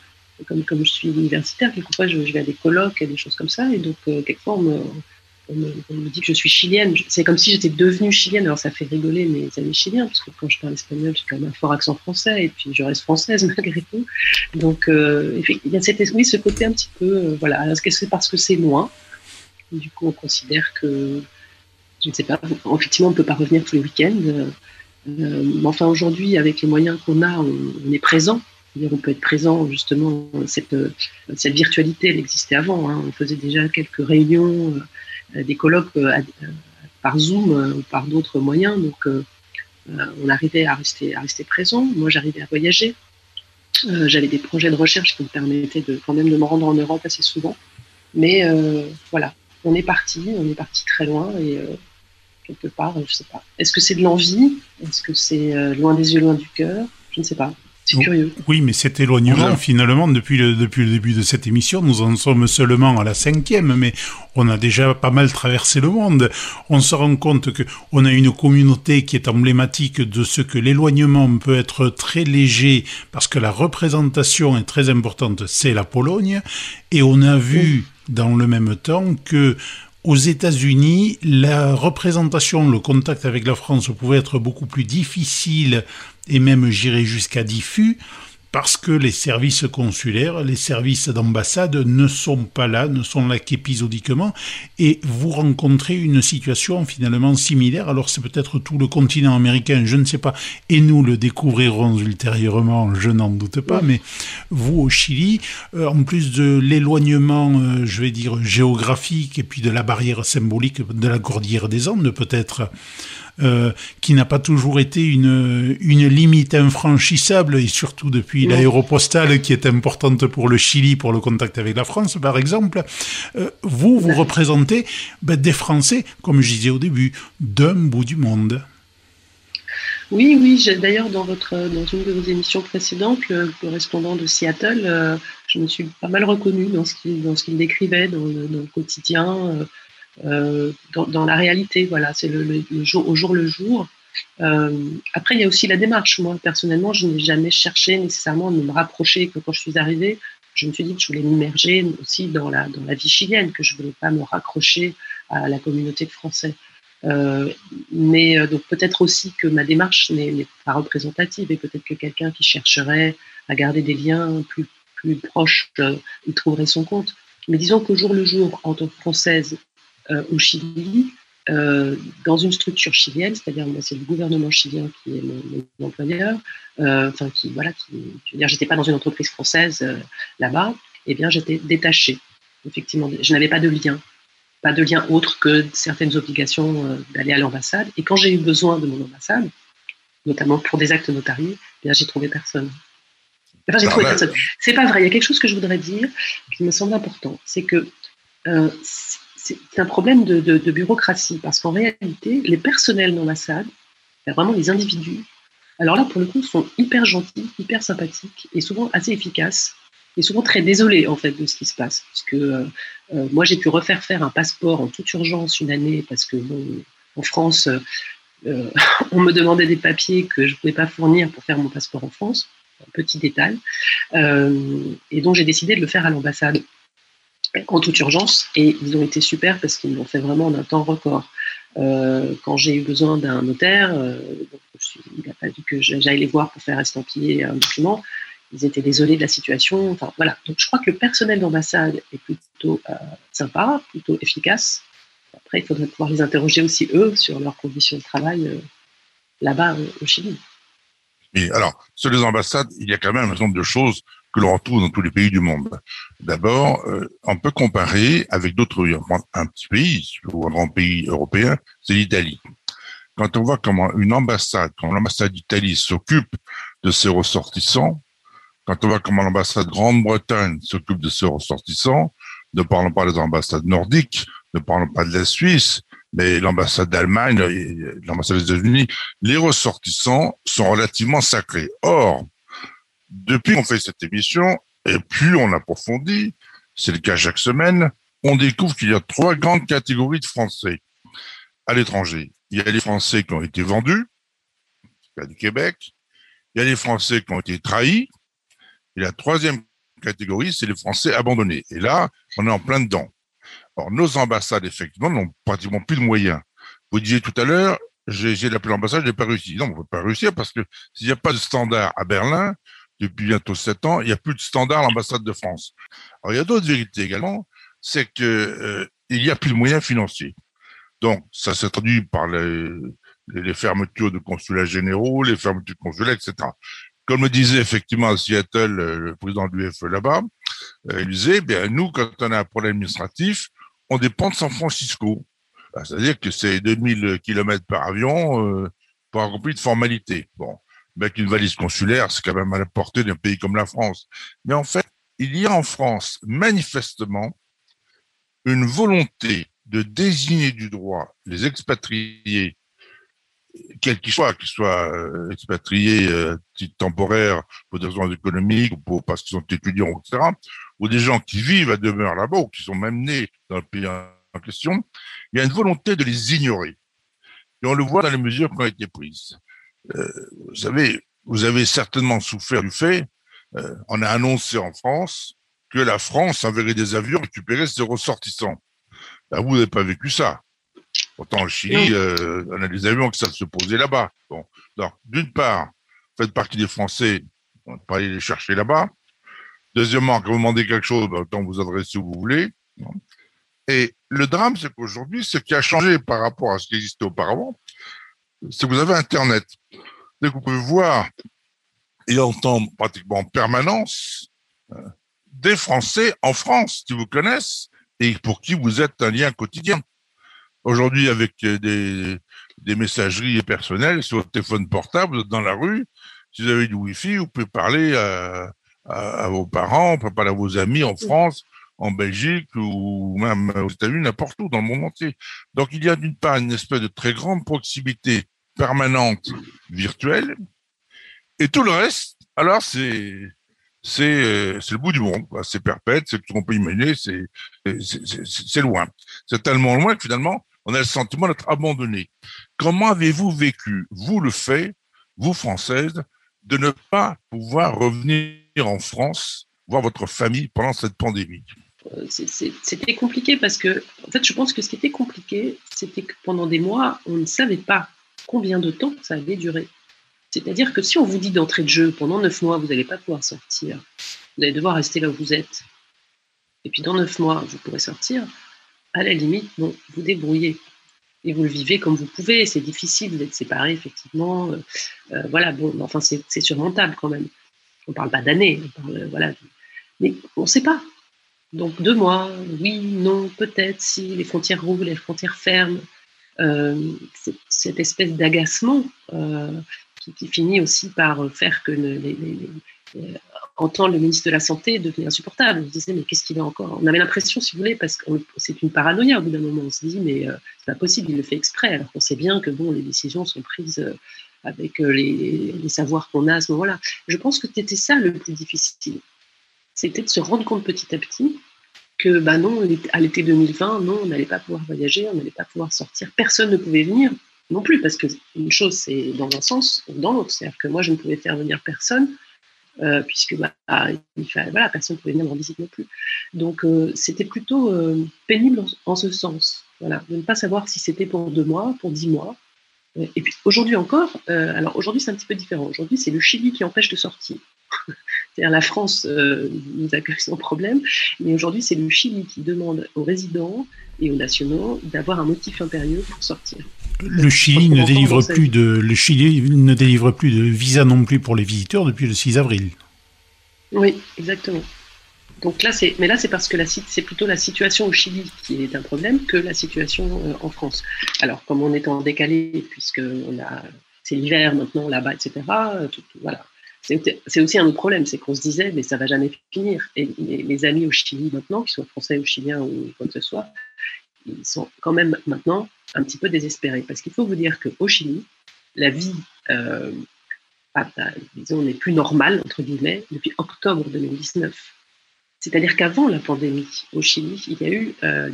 comme, je suis universitaire, quelquefois je, vais à des colloques et des choses comme ça, et donc euh, quelquefois on me, dit que je suis chilienne. C'est comme si j'étais devenue chilienne. Alors ça fait rigoler mes amis chiliens, parce que quand je parle espagnol, j'ai quand même un fort accent français, et puis je reste française malgré tout. Donc il y a cette, oui, ce côté un petit peu, voilà. Est-ce que c'est parce que c'est loin Du coup, on considère que, je ne sais pas, effectivement, on ne peut pas revenir tous les week-ends. Euh, enfin, aujourd'hui, avec les moyens qu'on a, on, est présent. On peut être présent, justement, cette, cette virtualité, elle existait avant. Hein. On faisait déjà quelques réunions, euh, des colloques euh, par Zoom ou par d'autres moyens. Donc, on arrivait à rester, à rester présent. Moi, j'arrivais à voyager. J'avais des projets de recherche qui me permettaient de, quand même de me rendre en Europe assez souvent. Mais voilà, on est parti, on est parti très loin et quelque part, je sais pas. Est-ce que c'est de l'envie? Est-ce que c'est euh, loin des yeux, loin du cœur? Je ne sais pas. C'est curieux. Oui, mais cet éloignement, finalement, depuis le, depuis le début de cette émission, nous en sommes seulement à la cinquième, mais on a déjà pas mal traversé le monde. On se rend compte que on a une communauté qui est emblématique de ce que l'éloignement peut être très léger parce que la représentation est très importante, c'est la Pologne, et on a vu dans le même temps que aux États-Unis, la représentation, le contact avec la France pouvait être beaucoup plus difficile et même, j'irais jusqu'à diffus, parce que les services consulaires, les services d'ambassade ne sont pas là, ne sont là qu'épisodiquement, et vous rencontrez une situation finalement similaire. Alors c'est peut-être tout le continent américain, je ne sais pas, et nous le découvrirons ultérieurement, je n'en doute pas, mais vous au Chili, euh, en plus de l'éloignement, euh, je vais dire, géographique, et puis de la barrière symbolique de la cordillère des Andes peut-être, euh, qui n'a pas toujours été une, une limite infranchissable, et surtout depuis l'aéropostale qui est importante pour le Chili, pour le contact avec la France, par exemple. Euh, vous, vous représentez ben, des Français, comme je disais au début, d'un bout du monde. Oui, oui. D'ailleurs, dans votre dans une de vos émissions précédentes, le correspondant de Seattle, euh, je me suis pas mal reconnue dans ce qu'il dans ce qu'il décrivait dans le, dans le quotidien, euh, dans, dans, la réalité. Voilà, c'est le, le, jour au jour le jour. après, il y a aussi la démarche. Moi, personnellement, je n'ai jamais cherché nécessairement à me rapprocher que quand je suis arrivée. Je me suis dit que je voulais m'immerger aussi dans la, dans la vie chilienne, que je ne voulais pas me raccrocher à la communauté de Français. Euh, mais euh, donc peut-être aussi que ma démarche n'est pas représentative et peut-être que quelqu'un qui chercherait à garder des liens plus, plus proches, euh, trouverait son compte. Mais disons qu'au jour le jour, en tant que française au Chili, dans une structure chilienne, c'est-à-dire moi c'est le gouvernement chilien qui est mon, employeur, enfin qui voilà, qui, je veux dire, j'étais pas dans une entreprise française là-bas, et eh bien j'étais détachée. Effectivement, je n'avais pas de lien pas de lien autre que certaines obligations euh, d'aller à l'ambassade. Et quand j'ai eu besoin de mon ambassade, notamment pour des actes notariés, eh j'ai trouvé personne. Enfin, j'ai trouvé personne. C'est pas vrai. Il y a quelque chose que je voudrais dire qui me semble important. C'est que euh, c'est un problème de, bureaucratie parce qu'en réalité, les personnels d'ambassade, vraiment les individus, alors là, pour le coup, sont hyper gentils, hyper sympathiques et souvent assez efficaces et souvent très désolé en fait de ce qui se passe. Parce que euh, euh, moi, j'ai pu refaire faire un passeport en toute urgence une année parce que en France, euh, on me demandait des papiers que je ne pouvais pas fournir pour faire mon passeport en France. Un petit détail. et donc, j'ai décidé de le faire à l'ambassade en toute urgence. Et ils ont été super parce qu'ils l'ont fait vraiment en un temps record. quand j'ai eu besoin d'un notaire, il a fallu que j'aille les voir pour faire estampiller un document ils étaient désolés de la situation. Enfin, voilà. Donc, je crois que le personnel d'ambassade est plutôt euh, sympa, plutôt efficace. Après, il faudrait pouvoir les interroger aussi, eux, sur leurs conditions de travail euh, là-bas au Chili. Et alors, sur les ambassades, il y a quand même un certain nombre de choses que l'on retrouve dans tous les pays du monde. D'abord, euh, on peut comparer avec d'autres, un petit pays ou un grand pays européen, c'est l'Italie. Quand on voit comment une ambassade, quand l'ambassade d'Italie s'occupe de ses ressortissants, quand on voit comment l'ambassade Grande-Bretagne s'occupe de ses ressortissants, ne parlons pas des ambassades nordiques, ne parlons pas de la Suisse, mais l'ambassade d'Allemagne, l'ambassade des États-Unis, les ressortissants sont relativement sacrés. Or, depuis qu'on fait cette émission, et plus on approfondit, c'est le cas chaque semaine, on découvre qu'il y a trois grandes catégories de Français à l'étranger. Il y a les Français qui ont été vendus, c'est du Québec. Il y a les Français qui ont été trahis, et la troisième catégorie, c'est les Français abandonnés. Et là, on est en plein dedans. Nos ambassades, effectivement, n'ont pratiquement plus de moyens. Vous disiez tout à l'heure, j'ai essayé d'appeler l'ambassade, je n'ai pas réussi. Non, on ne peut pas réussir parce que s'il n'y a pas de standard à Berlin, depuis bientôt sept ans, il n'y a plus de standard à l'ambassade de France. Alors, il y a d'autres vérités également, c'est que euh, n'y a plus de moyens financiers. Donc, ça s'est traduit par les, fermetures de consulats généraux, les fermetures de consulats, etc comme le disait effectivement à Seattle euh, le président de l'UFE là-bas, euh, il disait, bien, nous, quand on a un problème administratif, on dépend de San Francisco. Bah, c'est-à-dire que c'est 2000 km par avion pour accomplir de formalités. Bon, avec une valise consulaire, c'est quand même à la portée d'un pays comme la France. Mais en fait, il y a en France manifestement une volonté de désigner du droit les expatriés quel qu'il soit, qu'ils soient euh, expatriés euh, temporaires pour des raisons économiques ou parce qu'ils sont étudiants, etc., ou des gens qui vivent à demeure là-bas ou qui sont même nés dans le pays en question, il y a une volonté de les ignorer. Et on le voit dans les mesures qui ont été prises. Euh, vous savez, vous avez certainement souffert du fait, euh, on a annoncé en France que la France enverrait des avions récupérer ses ressortissants. Ben, vous n'avez pas vécu ça. Pourtant, le Chili, euh, on a des avions qui savent se poser là-bas. Bon, donc, d'une part, faites partie des Français, on ne pas aller les chercher là-bas. Deuxièmement, quand vous demandez quelque chose, ben, autant vous adresser où vous voulez. Et le drame, c'est qu'aujourd'hui, ce qui a changé par rapport à ce qui existait auparavant, c'est que vous avez Internet. Dès que vous pouvez voir et entendre pratiquement en permanence euh, des Français en France qui vous connaissent et pour qui vous êtes un lien quotidien. Aujourd'hui, avec euh, des, des messageries personnelles sur votre téléphone portable, dans la rue, si vous avez du Wi-Fi, vous pouvez parler à, à, vos parents, vous pouvez parler à vos amis en France, en Belgique ou même aux États-Unis, n'importe où dans le monde entier. Donc il y a d'une part une espèce de très grande proximité permanente virtuelle, et tout le reste, alors c'est c'est euh, c'est le bout du monde, c'est perpète, c'est tout ce qu'on peut imaginer, c'est c'est loin, c'est tellement loin que finalement on a le sentiment d'être abandonné. Comment avez-vous vécu, vous le fait, vous Françaises, de ne pas pouvoir revenir en France voir votre famille pendant cette pandémie? C'était compliqué parce que, en fait, je pense que ce qui était compliqué, c'était que pendant des mois, on ne savait pas combien de temps ça allait durer. C'est-à-dire que si on vous dit d'entrée de jeu, pendant neuf mois, vous n'allez pas pouvoir sortir, vous allez devoir rester là où vous êtes, et puis dans neuf mois, vous pourrez sortir, à la limite, bon, vous débrouillez. Et vous le vivez comme vous pouvez. C'est difficile d'être séparé, effectivement. Euh, euh, voilà, bon, enfin, c'est surmontable quand même. On ne parle pas d'années, voilà. Mais on ne sait pas. Donc deux mois, oui, non, peut-être, si les frontières rouvrent, les frontières ferment. Euh, cette espèce d'agacement qui, finit aussi par faire que les, entendre le ministre de la Santé devenait insupportable. On se disait, mais qu'est-ce qu'il a encore? On avait l'impression, si vous voulez, parce que c'est une paranoïa au bout d'un moment. On se dit, mais euh, c'est pas possible, il le fait exprès. Alors qu'on sait bien que bon, les décisions sont prises euh, avec euh, les, savoirs qu'on a à ce moment-là. Je pense que c'était ça le plus difficile. C'était de se rendre compte petit à petit que, bah non, à l'été 2020, non, on n'allait pas pouvoir voyager, on n'allait pas pouvoir sortir. Personne ne pouvait venir non plus, parce que une chose, c'est dans un sens ou dans l'autre. C'est-à-dire que moi, je ne pouvais faire venir personne euh, puisque bah, il voilà, personne ne pouvait venir en visite non plus. Donc euh, c'était plutôt euh, pénible en, ce sens, voilà, de ne pas savoir si c'était pour deux mois, pour dix mois. Et puis aujourd'hui encore, alors aujourd'hui c'est un petit peu différent. Aujourd'hui c'est le Chili qui empêche de sortir. C'est-à-dire la France nous accueille sans problème, mais aujourd'hui c'est le Chili qui demande aux résidents et aux nationaux d'avoir un motif impérieux pour sortir. Le Chili ne délivre plus de le Chili ne délivre plus de visa non plus pour les visiteurs depuis le 6 avril. Oui, exactement. Donc là, c'est, mais là, c'est parce que la, c'est plutôt la situation au Chili qui est un problème que la situation euh, en France. Alors, comme on est en décalé, puisque on a, c'est l'hiver maintenant là-bas, etc. Euh, voilà. C'est, aussi un autre problème, c'est qu'on se disait, mais ça va jamais finir. Et mes amis au Chili maintenant, qui soient français ou chiliens ou quoi que ce soit, ils sont quand même maintenant un petit peu désespérés. Parce qu'il faut vous dire qu'au Chili, la vie, euh, n'est plus normale, entre guillemets, depuis octobre 2019. C'est-à-dire qu'avant la pandémie, au Chili, il y a eu euh,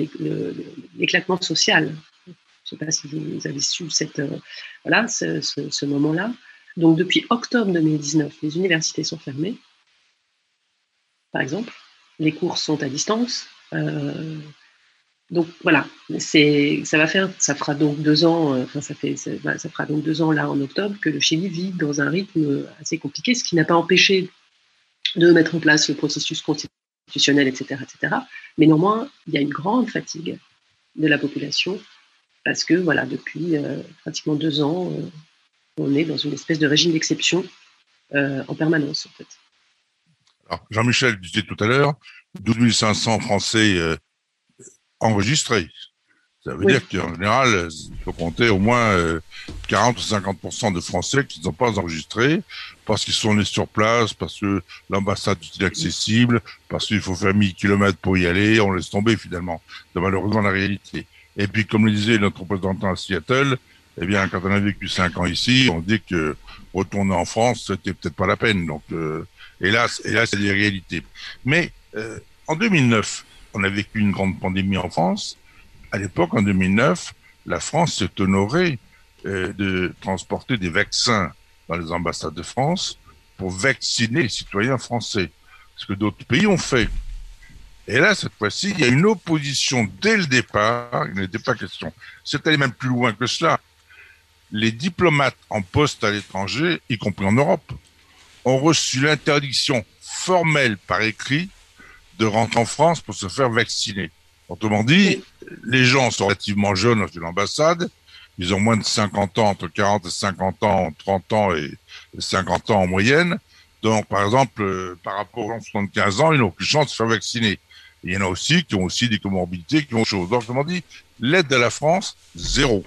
l'éclatement social. Je ne sais pas si vous avez su cette, euh, voilà, ce moment-là. Donc depuis octobre 2019, les universités sont fermées, par exemple. Les cours sont à distance. Euh, donc voilà, ça va faire, ça fera donc deux ans, euh, enfin ça fait, fera donc deux ans là en octobre que le Chili vit dans un rythme assez compliqué, ce qui n'a pas empêché de mettre en place le processus constitutionnel, etc., etc. Mais néanmoins, il y a une grande fatigue de la population parce que voilà, depuis euh, pratiquement deux ans, on est dans une espèce de régime d'exception en permanence en fait. Alors Jean-Michel disait tout à l'heure, 12 500 Français enregistrés. Ça veut dire qu'en général, il faut compter au moins 40 euh, ou 50% de Français qui ne sont pas enregistrés parce qu'ils sont nés sur place, parce que l'ambassade est inaccessible, parce qu'il faut faire 1000 km pour y aller, on laisse tomber finalement. C'est malheureusement la réalité. Et puis, comme le disait notre représentant à Seattle, eh bien, quand on a vécu 5 ans ici, on dit que retourner en France, c'était peut-être pas la peine. Donc, euh, hélas, hélas, c'est des réalités. Mais euh, en 2009, on a vécu une grande pandémie en France. À l'époque, en 2009, la France s'est honorée euh, de transporter des vaccins dans les ambassades de France pour vacciner les citoyens français, ce que d'autres pays ont fait. Et là, cette fois-ci, il y a une opposition dès le départ. Il n'était pas question. C'est allé même plus loin que cela. Les diplomates en poste à l'étranger, y compris en Europe, ont reçu l'interdiction formelle par écrit de rentrer en France pour se faire vacciner. Autrement dit, les gens sont relativement jeunes dans l'ambassade, ils ont moins de 50 ans, entre 40 et 50 ans, 30 ans et 50 ans en moyenne. Donc, par exemple, euh, par rapport aux gens de 75 ans, ils n'ont de chance de se faire vacciner. il y en a aussi qui ont aussi des comorbidités, qui ont chose. Donc, autrement dit, l'aide de la France, zéro.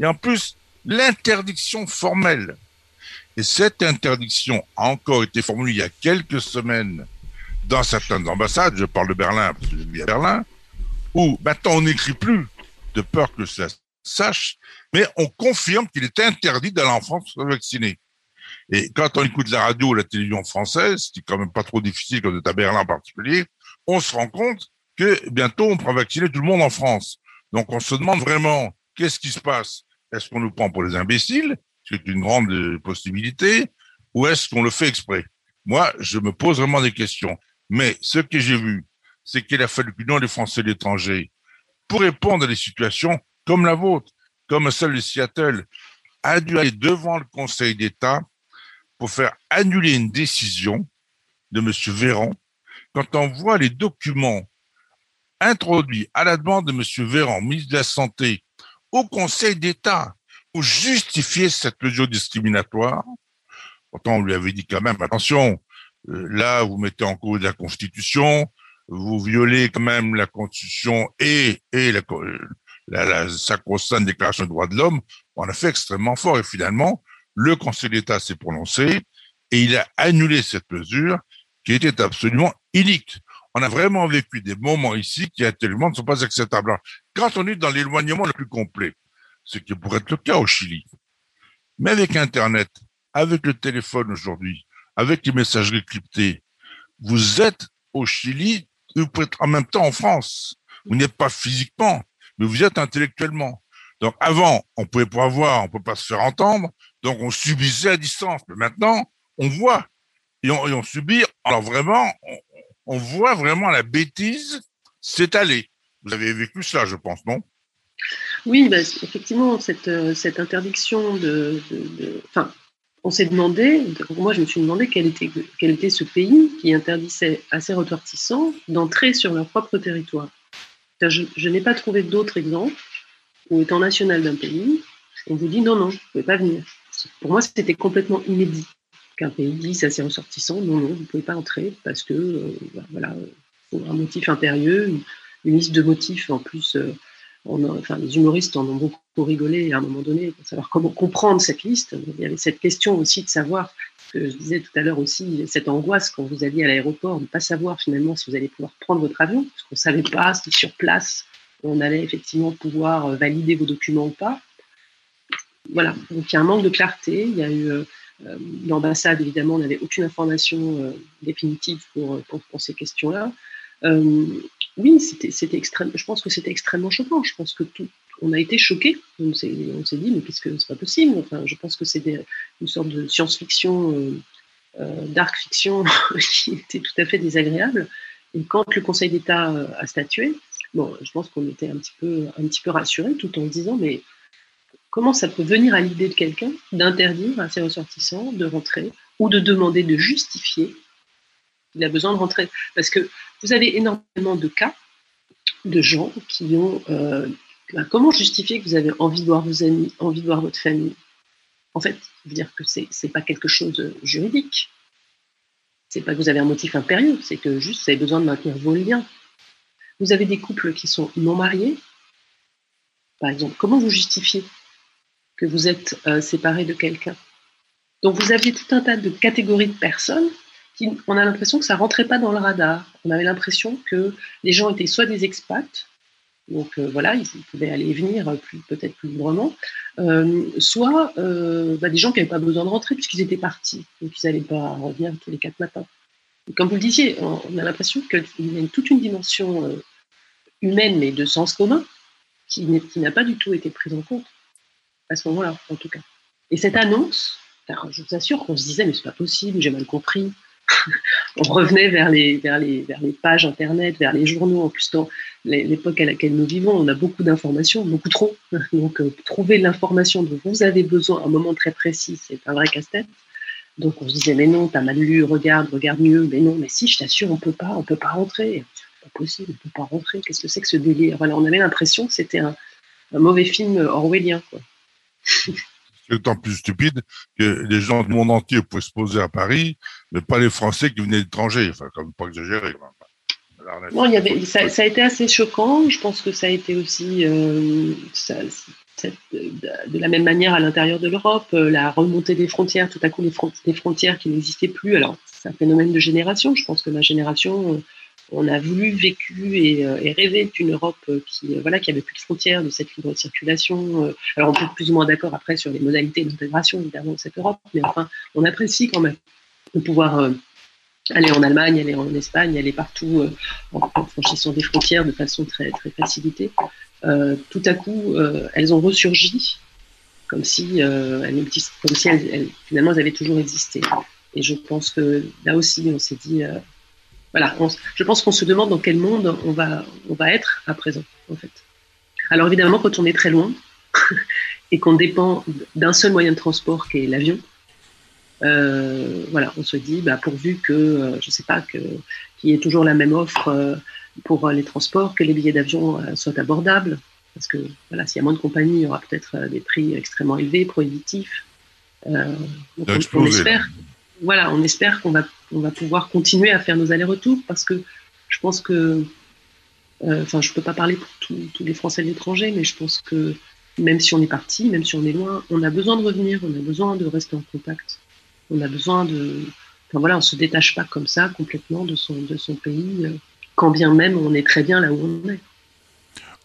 Et en plus, l'interdiction formelle. Et cette interdiction a encore été formulée il y a quelques semaines dans certaines ambassades, je parle de Berlin parce que je vis à Berlin, où maintenant on n'écrit plus de peur que ça sache, mais on confirme qu'il est interdit d'aller en France se vacciner. Et quand on écoute la radio ou la télévision française, ce qui est quand même pas trop difficile quand on est à Berlin en particulier, on se rend compte que bientôt on pourra vacciner tout le monde en France. Donc on se demande vraiment qu'est-ce qui se passe? Est-ce qu'on nous prend pour des imbéciles, c'est une grande possibilité, ou est-ce qu'on le fait exprès? Moi, je me pose vraiment des questions. Mais ce que j'ai vu, c'est qu'il a fallu que les Français de l'étranger, pour répondre à des situations comme la vôtre, comme celle de Seattle, a dû aller devant le Conseil d'État pour faire annuler une décision de M. Véran. Quand on voit les documents introduits à la demande de M. Véran, ministre de la Santé, au Conseil d'État pour justifier cette mesure discriminatoire, pourtant on lui avait dit quand même, attention, euh, là vous mettez en cause la Constitution, vous violez quand même la Constitution et, et la, la, sacro-sainte déclaration des droits de l'homme, on a fait extrêmement fort. Et finalement, le Conseil d'État s'est prononcé et il a annulé cette mesure qui était absolument inique. On a vraiment vécu des moments ici qui actuellement ne sont pas acceptables. quand on est dans l'éloignement le plus complet, ce qui pourrait être le cas au Chili, mais avec Internet, avec le téléphone aujourd'hui, avec les messageries cryptées, vous êtes au Chili, vous pouvez être en même temps en France. Vous n'êtes pas physiquement, mais vous êtes intellectuellement. Donc avant, on pouvait pas voir, on peut pas se faire entendre, donc on subissait à distance. Mais maintenant, on voit et on, subit. Alors vraiment, voit vraiment la bêtise s'étaler. Vous avez vécu cela, je pense, non? Oui, bah, effectivement, cette, euh, interdiction de, enfin, on s'est demandé, moi je me suis demandé quel était, ce pays qui interdisait à ses ressortissants d'entrer sur leur propre territoire. Je, n'ai pas trouvé d'autres exemples où, étant national d'un pays, on vous dit non, non, vous ne pouvez pas venir. Pour moi, c'était complètement inédit qu'un pays dise à ses ressortissants non, non, vous ne pouvez pas entrer parce que, euh, bah, voilà, un motif impérieux, une, liste de motifs en plus. Euh, enfin, les humoristes en ont beaucoup rigolé à un moment donné pour savoir comment comprendre cette liste. Il y avait cette question aussi de savoir, que je disais tout à l'heure aussi, cette angoisse quand vous alliez à l'aéroport, de ne pas savoir finalement si vous allez pouvoir prendre votre avion, parce qu'on ne savait pas si sur place on allait effectivement pouvoir euh, valider vos documents ou pas. Voilà, donc il y a un manque de clarté. Il y a eu euh, l'ambassade, évidemment, n'avait aucune information définitive pour, pour, ces questions-là oui, c'était extrême. Je pense que c'était extrêmement choquant. Je pense que tout, on a été choqués. On s'est dit, mais qu'est-ce que c'est pas possible? Enfin, je pense que c'est une sorte de science-fiction, euh, euh, dark fiction qui était tout à fait désagréable. Et quand le Conseil d'État euh, a statué, bon, je pense qu'on était un petit peu, un rassurés, tout en disant, mais comment ça peut venir à l'idée de quelqu'un d'interdire à ses ressortissants de rentrer ou de demander de justifier il a besoin de rentrer? Parce que vous avez énormément de cas de gens qui ont. Euh, ben, comment justifier que vous avez envie de voir vos amis, envie de voir votre famille? En fait, veut dire que c'est n'est pas quelque chose de juridique. C'est pas que vous avez un motif impérieux, c'est que juste vous avez besoin de maintenir vos liens. Vous avez des couples qui sont non mariés. Par exemple, comment vous justifiez que vous êtes euh, séparé de quelqu'un Donc vous aviez tout un tas de catégories de personnes on a l'impression que ça rentrait pas dans le radar. On avait l'impression que les gens étaient soit des expats, donc euh, voilà, ils, pouvaient aller et venir peut-être plus librement, euh, soit euh, bah, des gens qui n'avaient pas besoin de rentrer puisqu'ils étaient partis, donc ils n'allaient pas revenir tous les quatre matins. comme vous le disiez, on, a l'impression qu'il y a toute une dimension humaine, mais de sens commun, qui n'a pas du tout été prise en compte à ce moment-là, en tout cas. Et cette annonce, je vous assure qu'on se disait, mais c'est pas possible, j'ai mal compris, on revenait vers les, vers, les, vers les pages Internet, vers les journaux. En plus, dans l'époque à laquelle nous vivons, on a beaucoup d'informations, beaucoup trop. Donc, euh, trouver l'information dont vous avez besoin à un moment très précis, c'est un vrai casse-tête. Donc, on se disait, mais non, t'as mal lu, regarde, regarde mieux. Mais non, mais si, je t'assure, on peut pas, on peut pas rentrer. C'est pas possible, on peut pas rentrer. Qu'est-ce que c'est que ce délire? On avait l'impression que c'était un, un, mauvais film orwellien. Quoi. c'est d'autant plus stupide que les gens du monde entier pouvaient se poser à Paris, mais pas les Français qui venaient d'étrangers. Enfin, comme pas exagérer. Non, il y avait, ça, a été assez choquant. Je pense que ça a été aussi euh, de la même manière à l'intérieur de l'Europe, euh, la remontée des frontières, tout à coup les, frontières qui n'existaient plus. Alors, c'est un phénomène de génération. Je pense que ma génération, euh, on a voulu, vécu et, euh, rêvé d'une Europe euh, qui, euh, voilà, qui avait plus de frontières, de cette libre circulation. Alors on peut être plus ou moins d'accord après sur les modalités d'intégration évidemment de cette Europe, mais enfin, on apprécie quand même de pouvoir est en Allemagne, est en Espagne, est partout en, franchissant des frontières de façon très, très facilitée. tout à coup, elles ont ressurgi comme si, comme si elles, finalement elles avaient toujours existé. Et je pense que là aussi, on s'est dit, voilà, je pense qu'on se demande dans quel monde on va, on va être à présent, en fait. Alors évidemment, quand on est très loin et qu'on dépend d'un seul moyen de transport qui est l'avion, euh, voilà, on se dit, bah, pourvu que, euh, je sais pas, qu'il y ait toujours la même offre euh, pour les transports, que les billets d'avion soient abordables, parce que voilà, s'il y a moins de compagnies, il y aura peut-être des prix extrêmement élevés, prohibitifs. on, espère, voilà, on espère qu'on va, on va pouvoir continuer à faire nos allers-retours, parce que je pense que euh, enfin, je ne peux pas parler pour tous les Français de l'étranger, mais je pense que même si on est parti, même si on est loin, on a besoin de revenir, on a besoin de rester en contact. On a besoin de. Enfin voilà, on ne se détache pas comme ça complètement de son, de son pays, euh, quand bien même on est très bien là où on est.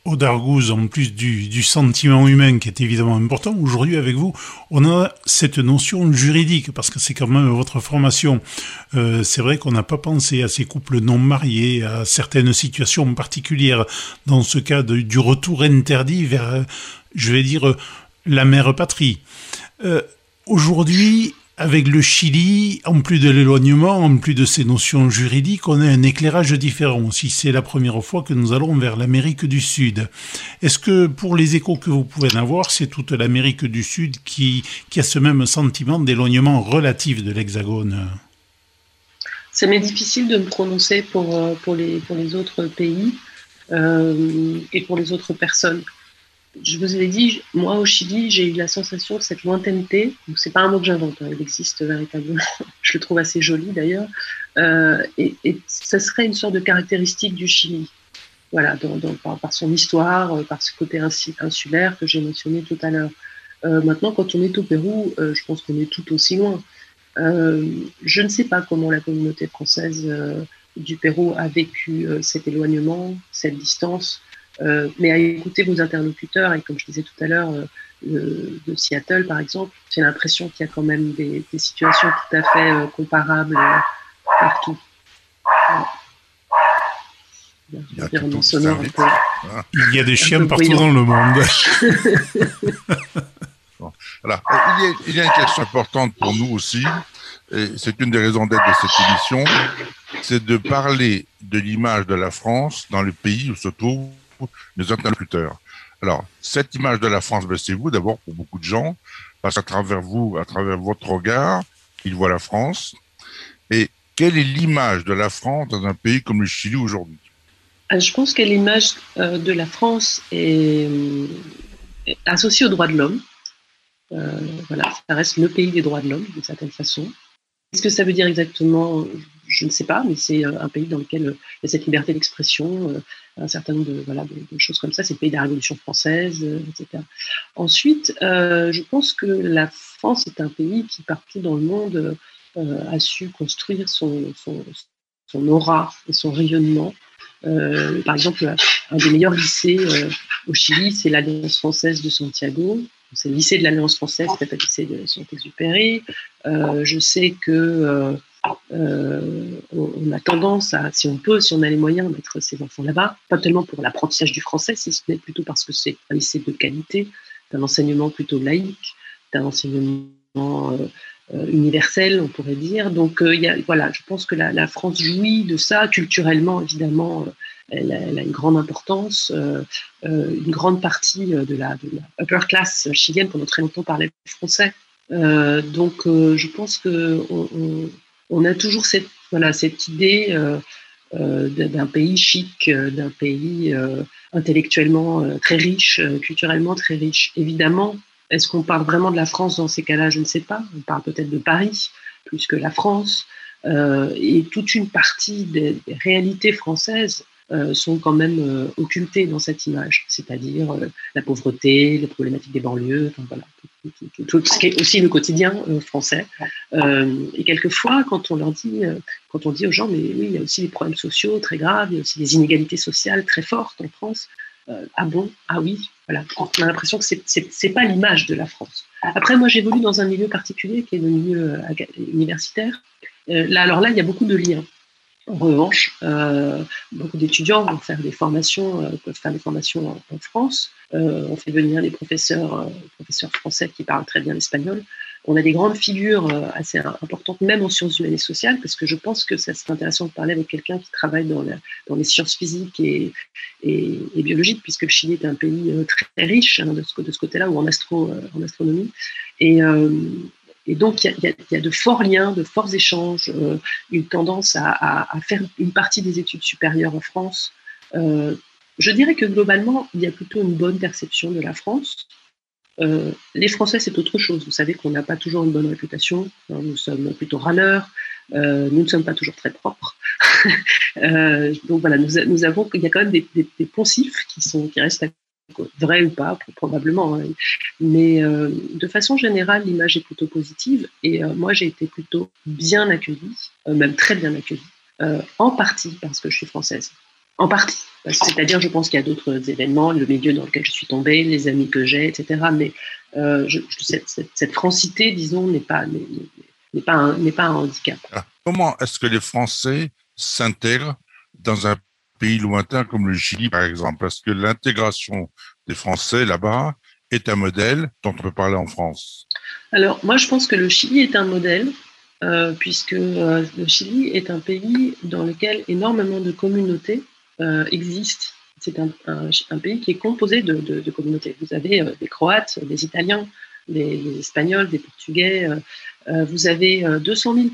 Audargouze, en plus du, sentiment humain qui est évidemment important, aujourd'hui avec vous, on a cette notion juridique, parce que c'est quand même votre formation. Euh, c'est vrai qu'on n'a pas pensé à ces couples non mariés, à certaines situations particulières, dans ce cas du retour interdit vers, je vais dire, la mère patrie. Euh, aujourd'hui, avec le Chili, en plus de l'éloignement, en plus de ces notions juridiques, on a un éclairage différent. Si c'est la première fois que nous allons vers l'Amérique du Sud, est-ce que pour les échos que vous pouvez avoir, c'est toute l'Amérique du Sud qui, a ce même sentiment d'éloignement relatif de l'Hexagone? Ça m'est difficile de me prononcer pour, euh, les autres pays euh, et pour les autres personnes je vous ai dit, moi au Chili, j'ai eu la sensation que cette lointaineté, c'est pas un mot que j'invente, hein, il existe véritablement, je le trouve assez joli d'ailleurs, euh, et, ça serait une sorte de caractéristique du Chili, voilà, par, son histoire, euh, par ce côté insulaire que j'ai mentionné tout à l'heure. Euh, maintenant, quand on est au Pérou, je pense qu'on est tout aussi loin. je ne sais pas comment la communauté française du Pérou a vécu cet éloignement, cette distance. Euh, mais à écouter vos interlocuteurs, et comme je disais tout à l'heure, euh, de Seattle par exemple, j'ai l'impression qu'il y a quand même des, situations tout à fait euh, comparables partout. Il y, a il y a des chiens partout dans le monde. voilà. il, y a, une question importante pour nous aussi, et c'est une des raisons d'être de cette émission, c'est de parler de l'image de la France dans le pays où se trouve les interlocuteurs. Alors, cette image de la France, ben, c'est vous d'abord pour beaucoup de gens, parce qu'à travers vous, à travers votre regard, ils voient la France. Et quelle est l'image de la France dans un pays comme le Chili aujourd'hui? Euh, Je pense que l'image euh, de la France est, associée aux droits de l'homme. Euh, voilà, ça reste le pays des droits de l'homme, d'une certaine façon. Qu'est-ce que ça veut dire exactement Je ne sais pas, mais c'est un pays dans lequel il y a cette liberté d'expression, un certain nombre de, choses comme ça. C'est le pays de la Révolution française, euh, etc. Ensuite, euh, je pense que la France est un pays qui, partout dans le monde, euh, a su construire son, aura et son rayonnement. par exemple, un des meilleurs lycées au Chili, c'est l'Alliance française de Santiago. C'est le lycée de l'Alliance française, c'est le lycée de Saint-Exupéry. je sais que euh, on, a tendance à, si on peut, si on a les moyens, mettre ces enfants là-bas, pas tellement pour l'apprentissage du français, si ce n'est plutôt parce que c'est un lycée de qualité, d'un enseignement plutôt laïque, d'un enseignement euh, euh, universel, on pourrait dire. Donc, a, voilà, je pense que la, France jouit de ça culturellement, évidemment. Elle a, une grande importance. une grande partie de la, upper class chilienne pendant très longtemps parlait français. donc, je pense que a toujours cette, voilà, cette idée euh, euh, d'un pays chic, euh, d'un pays intellectuellement très riche, culturellement très riche. Évidemment, est-ce qu'on parle vraiment de la France dans ces cas-là? Je ne sais pas. On parle peut-être de Paris plus que la France. et toute une partie des réalités françaises sont quand même euh, occultés dans cette image, c'est-à-dire la pauvreté, les problématiques des banlieues, tout, ce qui est aussi le quotidien français. et quelquefois, quand on leur dit, quand on dit aux gens, mais oui, il y a aussi des problèmes sociaux très graves, il y a aussi des inégalités sociales très fortes en France. ah bon Ah oui, voilà. On a l'impression que c'est pas l'image de la France. Après, moi, j'évolue dans un milieu particulier qui est le milieu universitaire. là, alors là, il y a beaucoup de liens. En revanche, euh, beaucoup d'étudiants vont faire des formations, euh, peuvent faire des formations en, France. Euh, on fait venir des professeurs, professeurs français qui parlent très bien l'espagnol. On a des grandes figures assez importantes, même en sciences humaines et sociales, parce que je pense que ça serait intéressant de parler avec quelqu'un qui travaille dans, les sciences physiques et, biologiques, puisque le Chili est un pays très riche hein, de ce, côté-là, ou en, astro, en astronomie. Et, donc, il y, a, de forts liens, de forts échanges, euh, une tendance à, faire une partie des études supérieures en France. Euh, je dirais que globalement, il y a plutôt une bonne perception de la France. Euh, les Français, c'est autre chose. Vous savez qu'on n'a pas toujours une bonne réputation. Nous sommes plutôt râleurs. nous ne sommes pas toujours très propres. donc voilà, nous, avons, qu'il y a quand même des, poncifs qui, sont, qui restent vrai ou pas, probablement. Hein. Mais euh, de façon générale, l'image est plutôt positive. Et euh, moi, j'ai été plutôt bien accueillie, euh, même très bien accueillie, en partie parce que je suis française. En partie. C'est-à-dire, je pense qu'il y a d'autres événements, le milieu dans lequel je suis tombée, les amis que j'ai, etc. Mais je, cette, cette, francité, disons, n'est pas, n'est pas, un, pas un handicap. Ah, comment est-ce que les Français s'intègrent dans un pays lointains comme le Chili, par exemple? Parce que l'intégration des Français là-bas est un modèle dont on peut parler en France? Alors, moi, je pense que le Chili est un modèle, euh, puisque euh, le Chili est un pays dans lequel énormément de communautés euh, existent. C'est un, pays qui est composé de, communautés. Vous avez des Croates, des Italiens, des, Espagnols, des Portugais. vous avez 200 000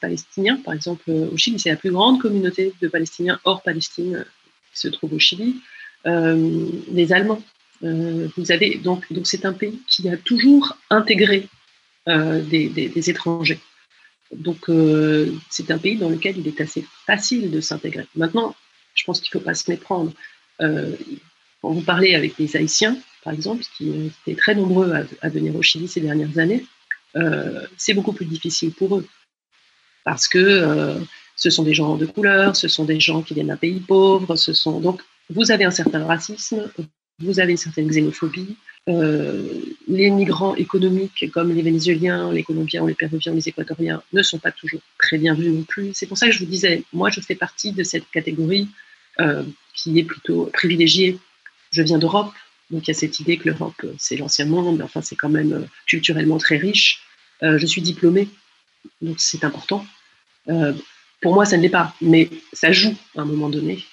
Palestiniens, par exemple, au Chili. C'est la plus grande communauté de Palestiniens hors Palestine qui se trouve au Chili. les Allemands, euh, vous avez donc donc c'est un pays qui a toujours intégré euh, des, étrangers. Donc euh, c'est un pays dans lequel il est assez facile de s'intégrer. Maintenant, qu'il ne faut pas se méprendre. quand vous parlez avec les Haïtiens, par exemple, qui étaient très nombreux à, venir au Chili ces dernières années, c'est beaucoup plus difficile pour eux parce que ce sont des gens de couleur, ce sont des gens qui viennent d'un pays pauvre, ce sont donc vous avez un certain racisme, vous avez une certaine xénophobie. Euh, les migrants économiques comme les Vénézuéliens, les Colombiens, les Péruviens, les Équatoriens ne sont pas toujours très bien vus non plus. C'est pour ça que je vous disais, moi je fais partie de cette catégorie euh, qui est plutôt privilégiée. Je viens d'Europe, donc il y a cette idée que l'Europe c'est l'ancien monde, mais enfin c'est quand même euh, culturellement très riche. je suis diplômée, donc c'est important. pour moi ça ne l'est pas, mais ça joue à un moment donné.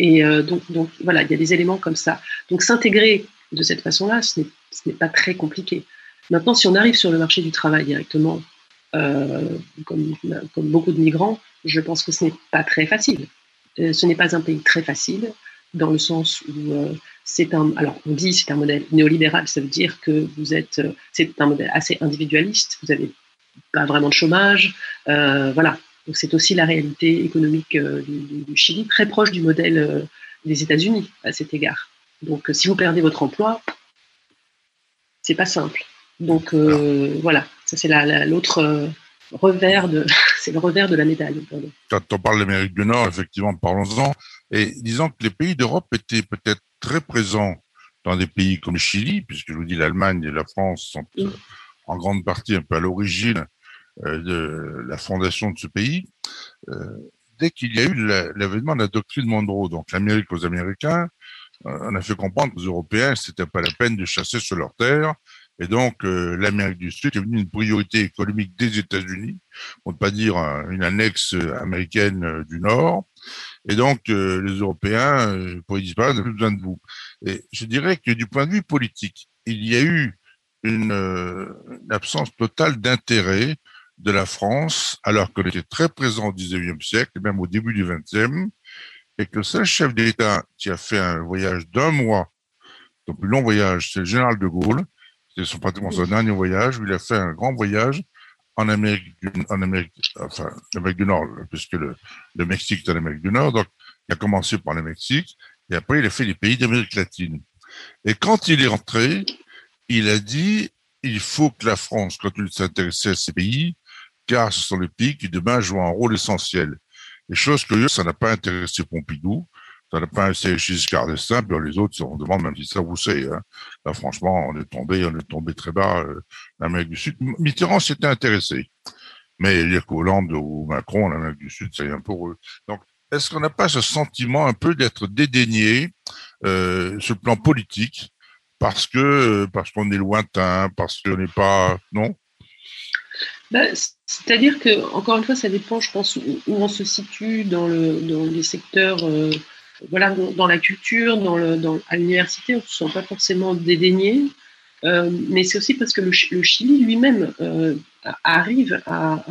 Et euh, donc, voilà, il y a des éléments comme ça. Donc s'intégrer de cette façon-là, ce n'est pas très compliqué. Maintenant, si on arrive sur le marché du travail directement, euh, comme, beaucoup de migrants, je pense que ce n'est pas très facile. Euh, ce n'est pas un pays très facile, dans le sens où c'est un. Alors, on dit c'est un modèle néolibéral, ça veut dire que vous êtes. c'est un modèle assez individualiste, vous n'avez pas vraiment de chômage, voilà. Donc c'est aussi la réalité économique euh, du, Chili, très proche du modèle euh, des États-Unis à cet égard. Donc euh, si vous perdez votre emploi, c'est pas simple. Donc voilà, ça c'est l'autre revers de, c'est le revers de la médaille. Quand on parle de l'Amérique du Nord, effectivement, parlons-en. Et disons que les pays d'Europe étaient peut-être très présents dans des pays comme le Chili, puisque je vous dis l'Allemagne et la France sont en grande partie un peu à l'origine euh, de la fondation de ce pays, euh, dès qu'il y a eu l'avènement de la doctrine Monroe, donc l'Amérique aux Américains, euh, on a fait comprendre aux Européens que c'était pas la peine de chasser sur leur terre. Et donc, l'Amérique du Sud est devenue une priorité économique des États-Unis, pour ne pas dire une annexe américaine du Nord. Et donc, les Européens, pour y disparaître, n'ont plus besoin de vous. Et je dirais que du point de vue politique, il y a eu une, une absence totale d'intérêt de la France, alors qu'elle était très présent au 19e siècle, et même au début du 20e, et que le seul chef d'État qui a fait un voyage d'un mois, donc plus long voyage, c'est le général de Gaulle, son dernier voyage, où il a fait un grand voyage en Amérique du, Nord, puisque le, Mexique est en Amérique du Nord, donc il a commencé par le Mexique, et après il a fait les pays d'Amérique latine. Et quand il est rentré, il a dit, il faut que la France continue de s'intéresser à ces pays, car ce sont les pays qui demain jouent un rôle essentiel. Les choses que ça n'a pas intéressé Pompidou, ça n'a pas intéressé Giscard d'Estaing, puis les autres, on demande même si ça vous sait. Hein. Là, franchement, on est tombé, on est tombé très bas, euh, l'Amérique du Sud. Mitterrand s'était intéressé. Mais dire qu'Hollande ou Macron, l'Amérique du Sud, c'est pour eux. Donc, est-ce qu'on n'a pas ce sentiment un peu d'être dédaigné euh, sur le plan politique parce que parce qu'on est lointain, parce qu'on n'est pas non? Bah, C'est-à-dire que encore une fois, ça dépend, je pense, où, on se situe dans le dans les secteurs. Euh, voilà, dans la culture, à l'université, on ne se sent pas forcément dédaigné. Euh, mais c'est aussi parce que le, Chili lui-même euh, arrive à,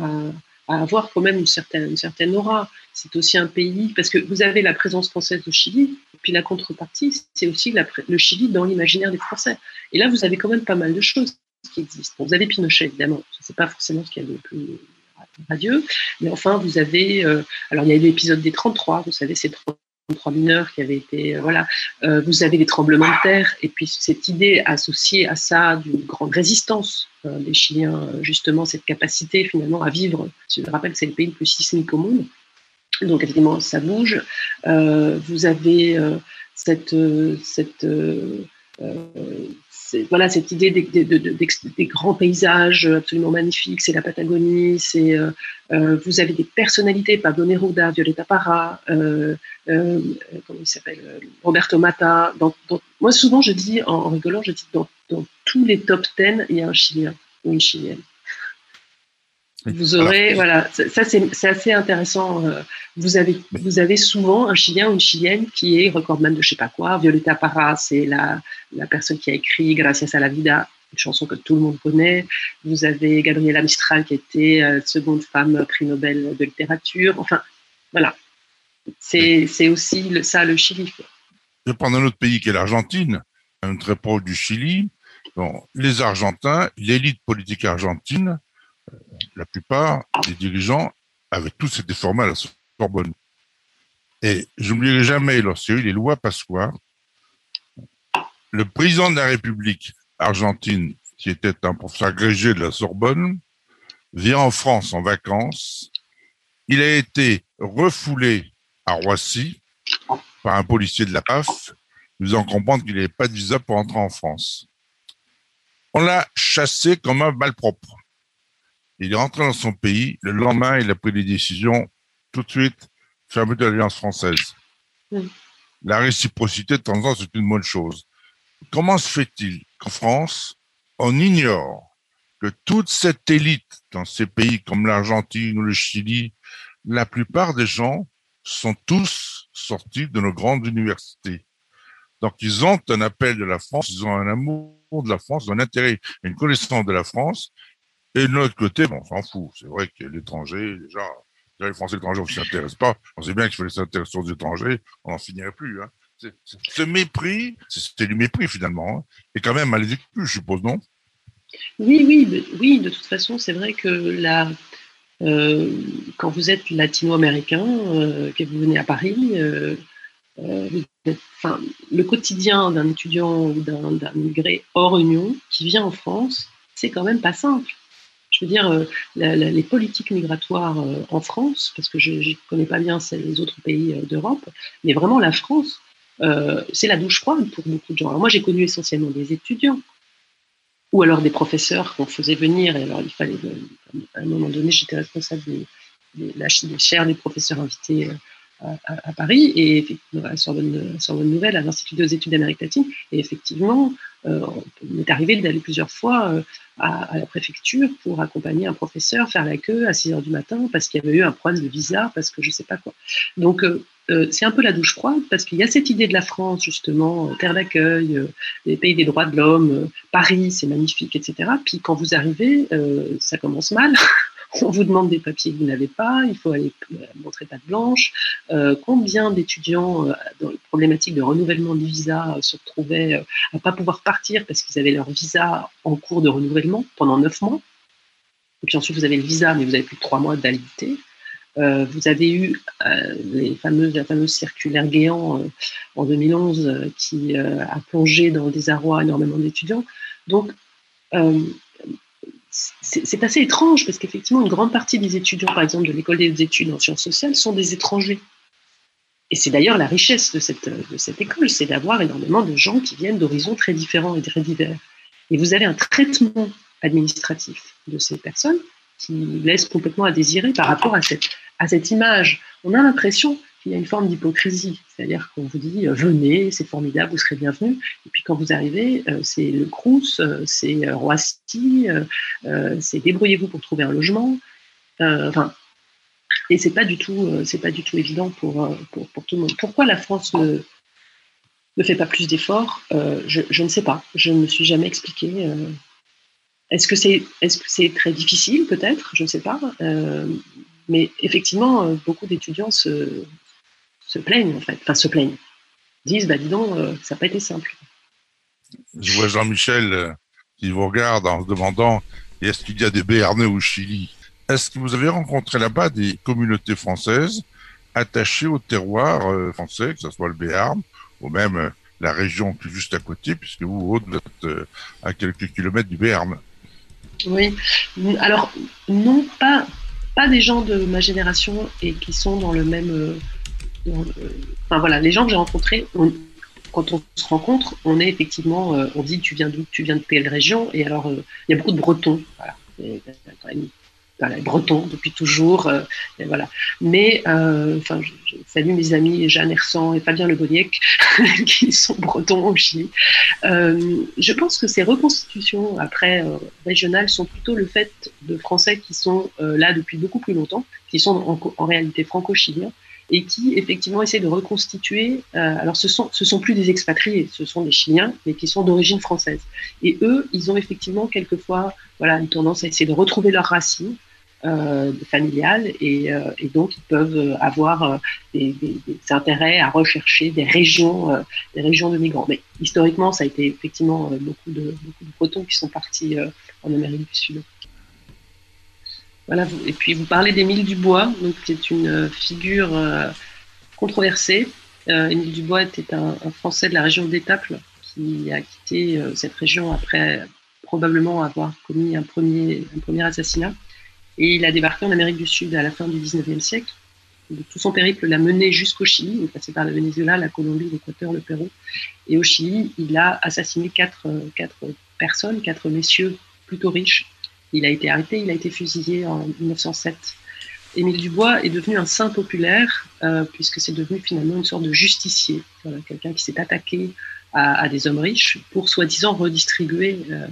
avoir quand même une certaine, aura. C'est aussi un pays, parce que vous avez la présence française au Chili, puis la contrepartie, c'est aussi le Chili dans l'imaginaire des Français. Et là, vous avez quand même pas mal de choses qui existent. vous avez Pinochet, évidemment, c'est pas forcément ce qu'il y a de plus radieux, mais enfin, vous avez, euh, alors il y a eu l'épisode des 33, vous savez, ces 33 trois mineurs qui avaient été euh, voilà. Euh, vous avez les tremblements de terre. Et puis cette idée associée à ça d'une grande résistance euh, des Chiliens justement cette capacité finalement à vivre je rappelle que c'est le pays le plus sismique au monde. Donc évidemment ça bouge. Vous avez cette cette voilà cette idée des, grands paysages absolument magnifiques. C'est la Patagonie. C'est euh, euh, vous avez des personnalités, Pablo Neruda, Violeta Parra, euh, comment il s'appelle, Roberto Mata. moi souvent je dis en, rigolant, je dis dans, dans, tous les top 10 il y a un Chilien ou une Chilienne. Vous aurez, voilà, ça, c'est assez intéressant. Euh, vous avez, vous avez souvent un Chilien ou une Chilienne qui est recordman de je sais pas quoi. Violeta Parra, c'est la, la personne qui a écrit Gracias a la vida, une chanson que tout le monde connaît. Vous avez Gabriela Mistral qui était euh, seconde femme prix Nobel de littérature. Enfin, voilà. C'est aussi le, ça le Chili. Je vais prendre un autre pays qui est l'Argentine, un très proche du Chili. Bon, les Argentins, l'élite politique argentine, la plupart des dirigeants avaient tous été formés à la Sorbonne. Et j'oublierai jamais, lorsqu'il y a eu les lois Pasqua, le président de la République argentine, qui était un professeur agrégé de la Sorbonne, vient en France en vacances. Il a été refoulé à Roissy par un policier de la PAF, faisant comprendre qu'il n'avait pas de visa pour entrer en France. On l'a chassé comme un malpropre. Il est rentré dans son pays. Le lendemain, il a pris des décisions tout de suite, fermer de l'Alliance française. La réciprocité, de temps en temps, c'est une bonne chose. Comment se fait-il qu'en France, on ignore que toute cette élite dans ces pays comme l'Argentine ou le Chili, la plupart des gens sont tous sortis de nos grandes universités. Donc, ils ont un appel de la France, ils ont un amour de la France, un intérêt, une connaissance de la France, et de notre côté, bon, on s'en fout. C'est vrai que l'étranger, déjà, les Français étrangers, on ne s'intéresse pas. On sait bien qu'il fallait s'intéresser aux étrangers, on n'en finirait plus. Hein. Ce mépris, c'était du mépris finalement, hein, et quand même mal vécu, je suppose, non? Oui, oui, oui. De toute façon, c'est vrai que la, euh, quand vous êtes latino-américain, euh, que vous venez à Paris, euh, enfin, le quotidien d'un étudiant ou d'un migré hors Union qui vient en France, c'est quand même pas simple je veux dire, euh, les politiques migratoires euh, en France, parce que je ne connais pas bien les autres pays euh, d'Europe, mais vraiment la France, c'est la douche froide pour beaucoup de gens. Alors moi, j'ai connu essentiellement des étudiants, ou alors des professeurs qu'on faisait venir, et alors il fallait, à un moment donné, j'étais responsable des, des chaires des professeurs invités à, Paris et à Sorbonne, Sorbonne Nouvelle, à l'Institut des études d'Amérique latine. Et effectivement, euh, on est arrivé d'aller plusieurs fois euh, à, la préfecture pour accompagner un professeur, faire la queue à 6 heures du matin parce qu'il y avait eu un problème de visa, parce que je sais pas quoi. Donc, euh, c'est un peu la douche froide parce qu'il y a cette idée de la France, justement, terre d'accueil, les pays des droits de l'homme, Paris, c'est magnifique, etc. Puis quand vous arrivez, ça commence mal. on vous demande des papiers que vous n'avez pas, il faut aller euh, montrer patte blanche. Euh, combien d'étudiants euh, dans les problématiques de renouvellement des visas se retrouvaient à ne pas pouvoir partir parce qu'ils avaient leur visa en cours de renouvellement pendant neuf mois? Et puis ensuite, vous avez le visa, mais vous avez plus de trois mois de validité. vous avez eu les fameuses, la fameuse circulaire Guéant en 2011 qui a plongé dans le désarroi énormément d'étudiants. Donc, c'est assez étrange parce qu'effectivement, une grande partie des étudiants, par exemple, de l'école des études en sciences sociales, sont des étrangers. Et c'est d'ailleurs la richesse de cette, école, c'est d'avoir énormément de gens qui viennent d'horizons très différents et très divers. Et vous avez un traitement administratif de ces personnes qui laisse complètement à désirer par rapport à cette image. On a l'impression qu'il y a une forme d'hypocrisie, c'est-à-dire qu'on vous dit venez, c'est formidable, vous serez bienvenus, et puis quand vous arrivez, c'est le Crous, c'est Roissy, c'est débrouillez-vous pour trouver un logement. Enfin, et c'est pas du tout, pas du tout évident pour, pour, pour, tout le monde. Pourquoi la France ne, fait pas plus d'efforts je, ne sais pas. Je ne me suis jamais expliqué. Est-ce que c'est est -ce c'est très difficile peut-être? Je ne sais pas. mais effectivement, beaucoup d'étudiants se, se plaignent en fait, enfin se plaignent, disent bah dis donc, ça n'a pas été simple. Je vois Jean-Michel qui vous regarde en se demandant est-ce qu'il y a des Béarnais au Chili? Est-ce que vous avez rencontré là-bas des communautés françaises attachées au terroir euh, français, que ce soit le Béarn ou même euh, la région qui est juste à côté, puisque vous, vous êtes euh, à quelques kilomètres du Béarn? Oui, alors non, pas, pas des gens de ma génération et qui sont dans le même. Enfin voilà, les gens que j'ai rencontrés, quand on se rencontre, on est effectivement, on dit tu viens d'où Tu viens de quelle région Et alors, il y a beaucoup de Bretons. Voilà voilà, breton depuis toujours. Euh, et voilà. Mais euh, enfin, je, salue mes amis Jeanne Hersan et Fabien Le Boniec, qui sont bretons au Chili. Euh, je pense que ces reconstitutions après euh, régionales sont plutôt le fait de Français qui sont euh, là depuis beaucoup plus longtemps, qui sont en réalité franco-chiliens et qui effectivement essaient de reconstituer. Euh, alors ce sont ce sont plus des expatriés, ce sont des Chiliens, mais qui sont d'origine française. Et eux, ils ont effectivement quelquefois voilà une tendance à essayer de retrouver leurs racines euh, familiales et, euh, et, donc ils peuvent avoir des, intérêts à rechercher des régions, des régions de migrants. Mais historiquement, ça a été effectivement beaucoup de Bretons qui sont partis en Amérique du Sud. Et puis vous parlez d'Émile Dubois, donc c'est une figure controversée. Émile Dubois était un, Français de la région d'Étaples qui a quitté cette région après probablement avoir commis un premier, assassinat. Et il a débarqué en Amérique du Sud à la fin du 19e siècle. tout son périple l'a mené jusqu'au Chili. Il est passé par le Venezuela, la Colombie, l'Équateur, le Pérou. Et au Chili, il a assassiné quatre personnes, quatre messieurs plutôt riches. Il a été arrêté, il a été fusillé en 1907. Émile Dubois est devenu un saint populaire, euh, puisque c'est devenu finalement une sorte de justicier, quelqu'un qui s'est attaqué à, des hommes riches pour soi-disant redistribuer euh,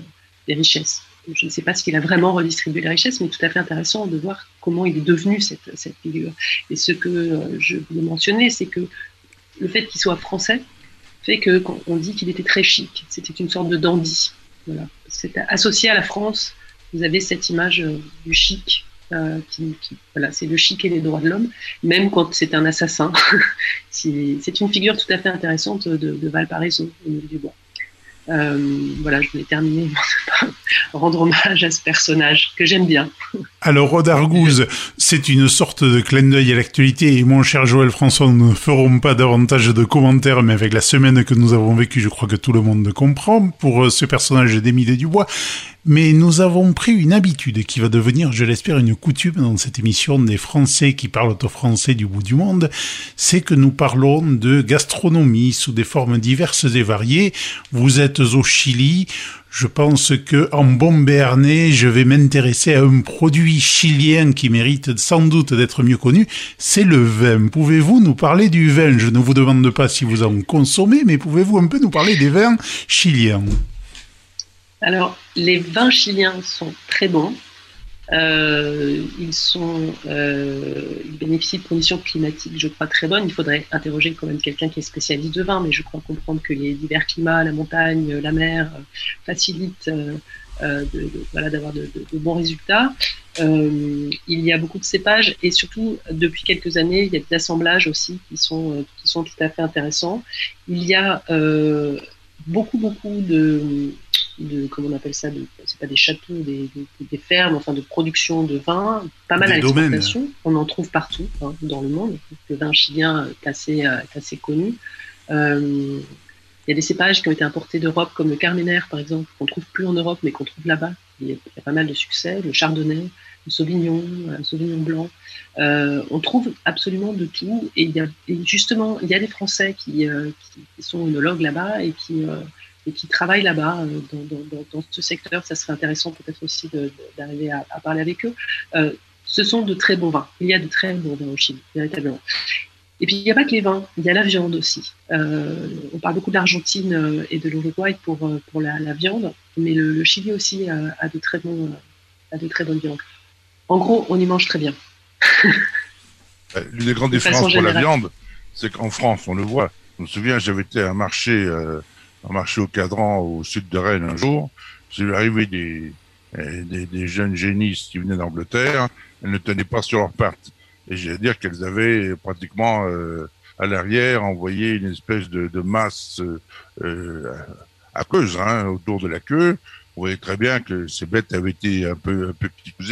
des richesses je ne sais pas s'il a vraiment redistribué les richesses, mais tout à fait intéressant de voir comment il est devenu cette, cette figure. Et ce que euh, je voulais mentionner, c'est que le fait qu'il soit français fait que quand on dit qu'il était très chic, c'était une sorte de dandy. Voilà. C'était associé à la France. Vous avez cette image euh, du chic. Euh, voilà, c'est le chic et les droits de l'homme, même quand c'est un assassin. c'est une figure tout à fait intéressante de, Valparaiso, au milieu du bois. Euh, voilà, je voulais terminer rendre hommage à ce personnage que j'aime bien. Alors, Rodargouze, c'est une sorte de clin d'œil à l'actualité et mon cher Joël François, nous ne ferons pas davantage de commentaires, mais avec la semaine que nous avons vécue, je crois que tout le monde comprend pour ce personnage d'Émile Dubois. Mais nous avons pris une habitude qui va devenir, je l'espère, une coutume dans cette émission des Français qui parlent au français du bout du monde, c'est que nous parlons de gastronomie sous des formes diverses et variées. Vous êtes au Chili, je pense que en bon béarnais, je vais m'intéresser à un produit chilien qui mérite sans doute d'être mieux connu, c'est le vin. Pouvez-vous nous parler du vin? Je ne vous demande pas si vous en consommez, mais pouvez-vous un peu nous parler des vins chiliens? Alors, les vins chiliens sont très bons. Euh, euh, ils bénéficient de conditions climatiques, je crois, très bonnes. Il faudrait interroger quand même quelqu'un qui est spécialiste de vin, mais je crois comprendre que les divers climats, la montagne, la mer, euh, facilitent voilà, d'avoir de, bons résultats. Il y a beaucoup de cépages et surtout, depuis quelques années, il y a des assemblages aussi qui sont, qui sont tout à fait intéressants. Il y a beaucoup, beaucoup de de comment on appelle ça, c'est pas des châteaux, des, des, des, fermes, enfin de production de vin, pas mal des à l'exportation. On en trouve partout hein, dans le monde. Le vin chilien est assez, euh, est assez connu. Euh, il y a des cépages qui ont été importés d'Europe, comme le Carmener par exemple, qu'on trouve plus en Europe, mais qu'on trouve là-bas. Il, il, y a pas mal de succès. Le Chardonnay, le Sauvignon, le Sauvignon blanc. Euh, on trouve absolument de tout. Et, il y a, et justement, il y a des Français qui, euh, qui, qui sont œnologues là-bas et qui et qui travaillent là-bas dans, ce secteur. Ça serait intéressant peut-être aussi d'arriver à, parler avec eux. ce sont de très bons vins. Il y a de très bons vins au Chili, véritablement. Et puis, il n'y a pas que les vins, il y a la viande aussi. on parle beaucoup de l'Argentine et de l'Uruguay pour, pour la, viande, mais le, Chili aussi a, de très bons, a de très bonnes viandes. En gros, on y mange très bien. L'une des grandes différences pour la viande, c'est qu'en France, on le voit. Je me souviens, j'avais été à un marché, euh, un marché au cadran au sud de Rennes un jour. J'ai vu arriver des, euh, des, jeunes génistes qui venaient d'Angleterre. Elles ne tenaient pas sur leurs pattes. Et j'ai dire qu'elles avaient pratiquement euh, à l'arrière envoyé une espèce de, masse euh, aqueuse hein, autour de la queue vous voyez très bien que ces bêtes avaient été un peu, un peu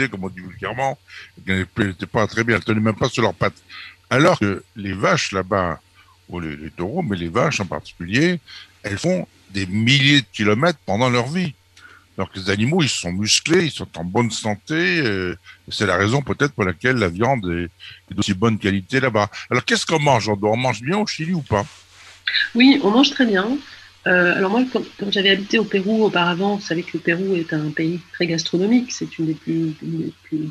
comme on dit vulgairement, qu'elles n'étaient pas très bien, elles tenaient même pas sur leurs pattes. Alors que les vaches là-bas, ou les, taureaux, mais les vaches en particulier, elles font des milliers de kilomètres pendant leur vie. Donc les animaux, ils sont musclés, ils sont en bonne santé. Euh, c'est la raison peut-être pour laquelle la viande est, d'aussi bonne qualité là-bas. Alors qu'est-ce qu'on mange? On mange bien au Chili ou pas? Oui, on mange très bien. Euh, alors moi, quand, j'avais habité au Pérou auparavant, vous savez que le Pérou est un pays très gastronomique. C'est une des plus,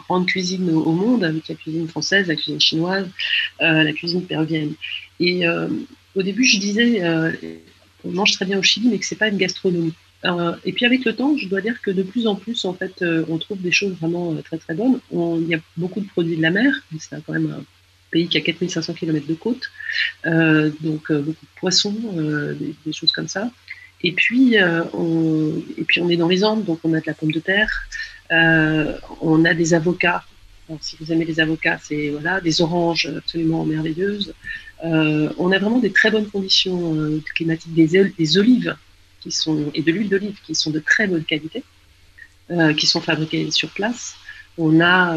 grandes cuisines au, monde, avec la cuisine française, la cuisine chinoise, euh, la cuisine péruvienne. Et au début, je disais, on mange très bien au Chili, mais que c'est pas une gastronomie. et puis avec le temps, je dois dire que de plus en plus, en fait, on trouve des choses vraiment très très bonnes. il y a beaucoup de produits de la mer, c'est quand même un pays qui a 4500 km de côte, euh, donc euh, beaucoup de poissons, euh, des, choses comme ça. Et puis, on, et puis on est dans les Andes, donc on a de la pomme de terre, on a des avocats. si vous aimez les avocats, c'est voilà, des oranges absolument merveilleuses. On a vraiment des très bonnes conditions climatiques, des, olives qui sont, et de l'huile d'olive qui sont de très bonne qualité, qui sont fabriquées sur place. On a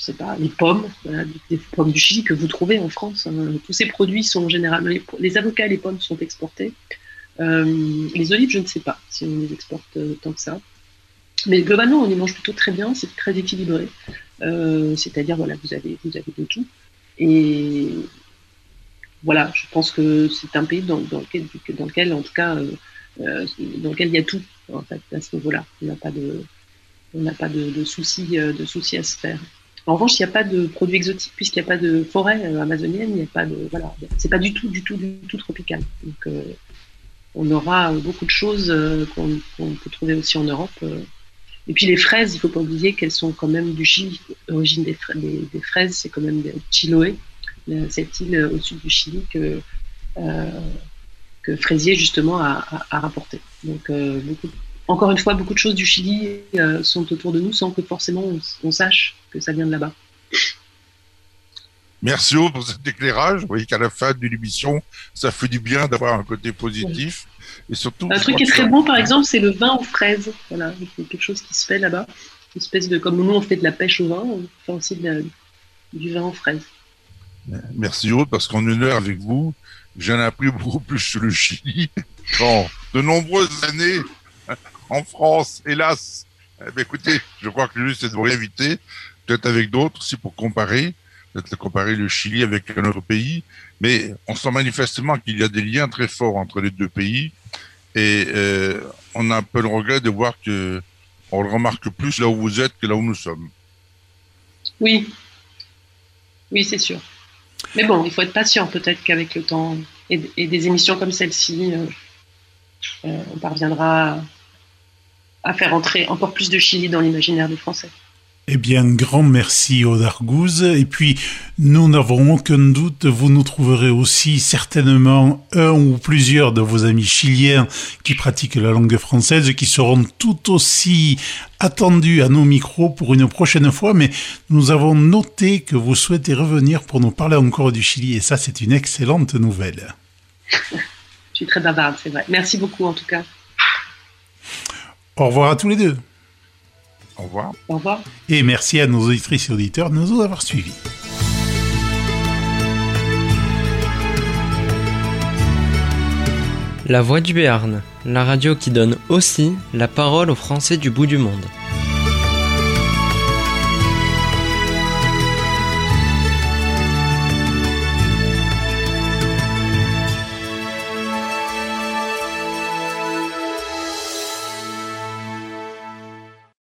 je sais pas, les pommes, des pommes du Chili que vous trouvez en France. Hein. Tous ces produits sont généralement, les, avocats et les pommes sont exportés. Euh, les olives, je ne sais pas si on les exporte euh, tant que ça. Mais globalement, on y mange plutôt très bien, c'est très équilibré. Euh, c'est-à-dire, voilà, vous avez, vous avez de tout. Et voilà, je pense que c'est un pays dans, lequel, en tout cas, dans lequel il y a tout, en fait, à ce niveau-là. On n'a pas pas de, soucis, à se faire. En revanche, il n'y a pas de produits exotiques puisqu'il n'y a pas de forêt euh, amazonienne, il n'y a pas de voilà, c'est pas du tout, du tout, du tout tropical. Donc, euh, on aura beaucoup de choses euh, qu'on peut trouver aussi en Europe. Et puis les fraises, il ne faut pas oublier qu'elles sont quand même du Chili. L'origine des, fraises, c'est quand même Chiloé, cette île au sud du Chili que, que Fraisier justement a, rapporté. Donc de encore une fois, beaucoup de choses du Chili euh, sont autour de nous sans que forcément on, sache que ça vient de là-bas. Merci pour cet éclairage. Vous voyez qu'à la fin d'une émission, ça fait du bien d'avoir un côté positif. Et surtout, un truc qui est très bon, par exemple, c'est le vin aux fraises. Voilà, c'est quelque chose qui se fait là-bas. Une espèce de, comme nous on fait de la pêche au vin, on fait aussi du vin aux fraises. Merci Aude, parce qu'en une heure avec vous, j'en ai appris beaucoup plus sur le Chili. Bon, de nombreuses années en France, hélas. Eh ben, écoutez, je crois que le mieux, c'est de vous réinviter, peut-être avec d'autres aussi pour comparer, peut-être comparer le Chili avec un autre pays. Mais on sent manifestement qu'il y a des liens très forts entre les deux pays. Et euh, on a un peu le regret de voir que on le remarque plus là où vous êtes que là où nous sommes. Oui, oui, c'est sûr. Mais bon, il faut être patient. Peut-être qu'avec le temps et, des émissions comme celle-ci, euh, euh, on parviendra à faire entrer encore plus de Chili dans l'imaginaire des Français. Eh bien, grand merci aux Dargouze. Et puis, nous n'avons aucun doute, vous nous trouverez aussi certainement un ou plusieurs de vos amis chiliens qui pratiquent la langue française, qui seront tout aussi attendus à nos micros pour une prochaine fois. Mais nous avons noté que vous souhaitez revenir pour nous parler encore du Chili. Et ça, c'est une excellente nouvelle. Je suis très bavarde, c'est vrai. Merci beaucoup, en tout cas. Au revoir à tous les deux. Au revoir. Au revoir. Et merci à nos auditrices et auditeurs de nous avoir suivis. La Voix du Béarn, la radio qui donne aussi la parole aux Français du bout du monde.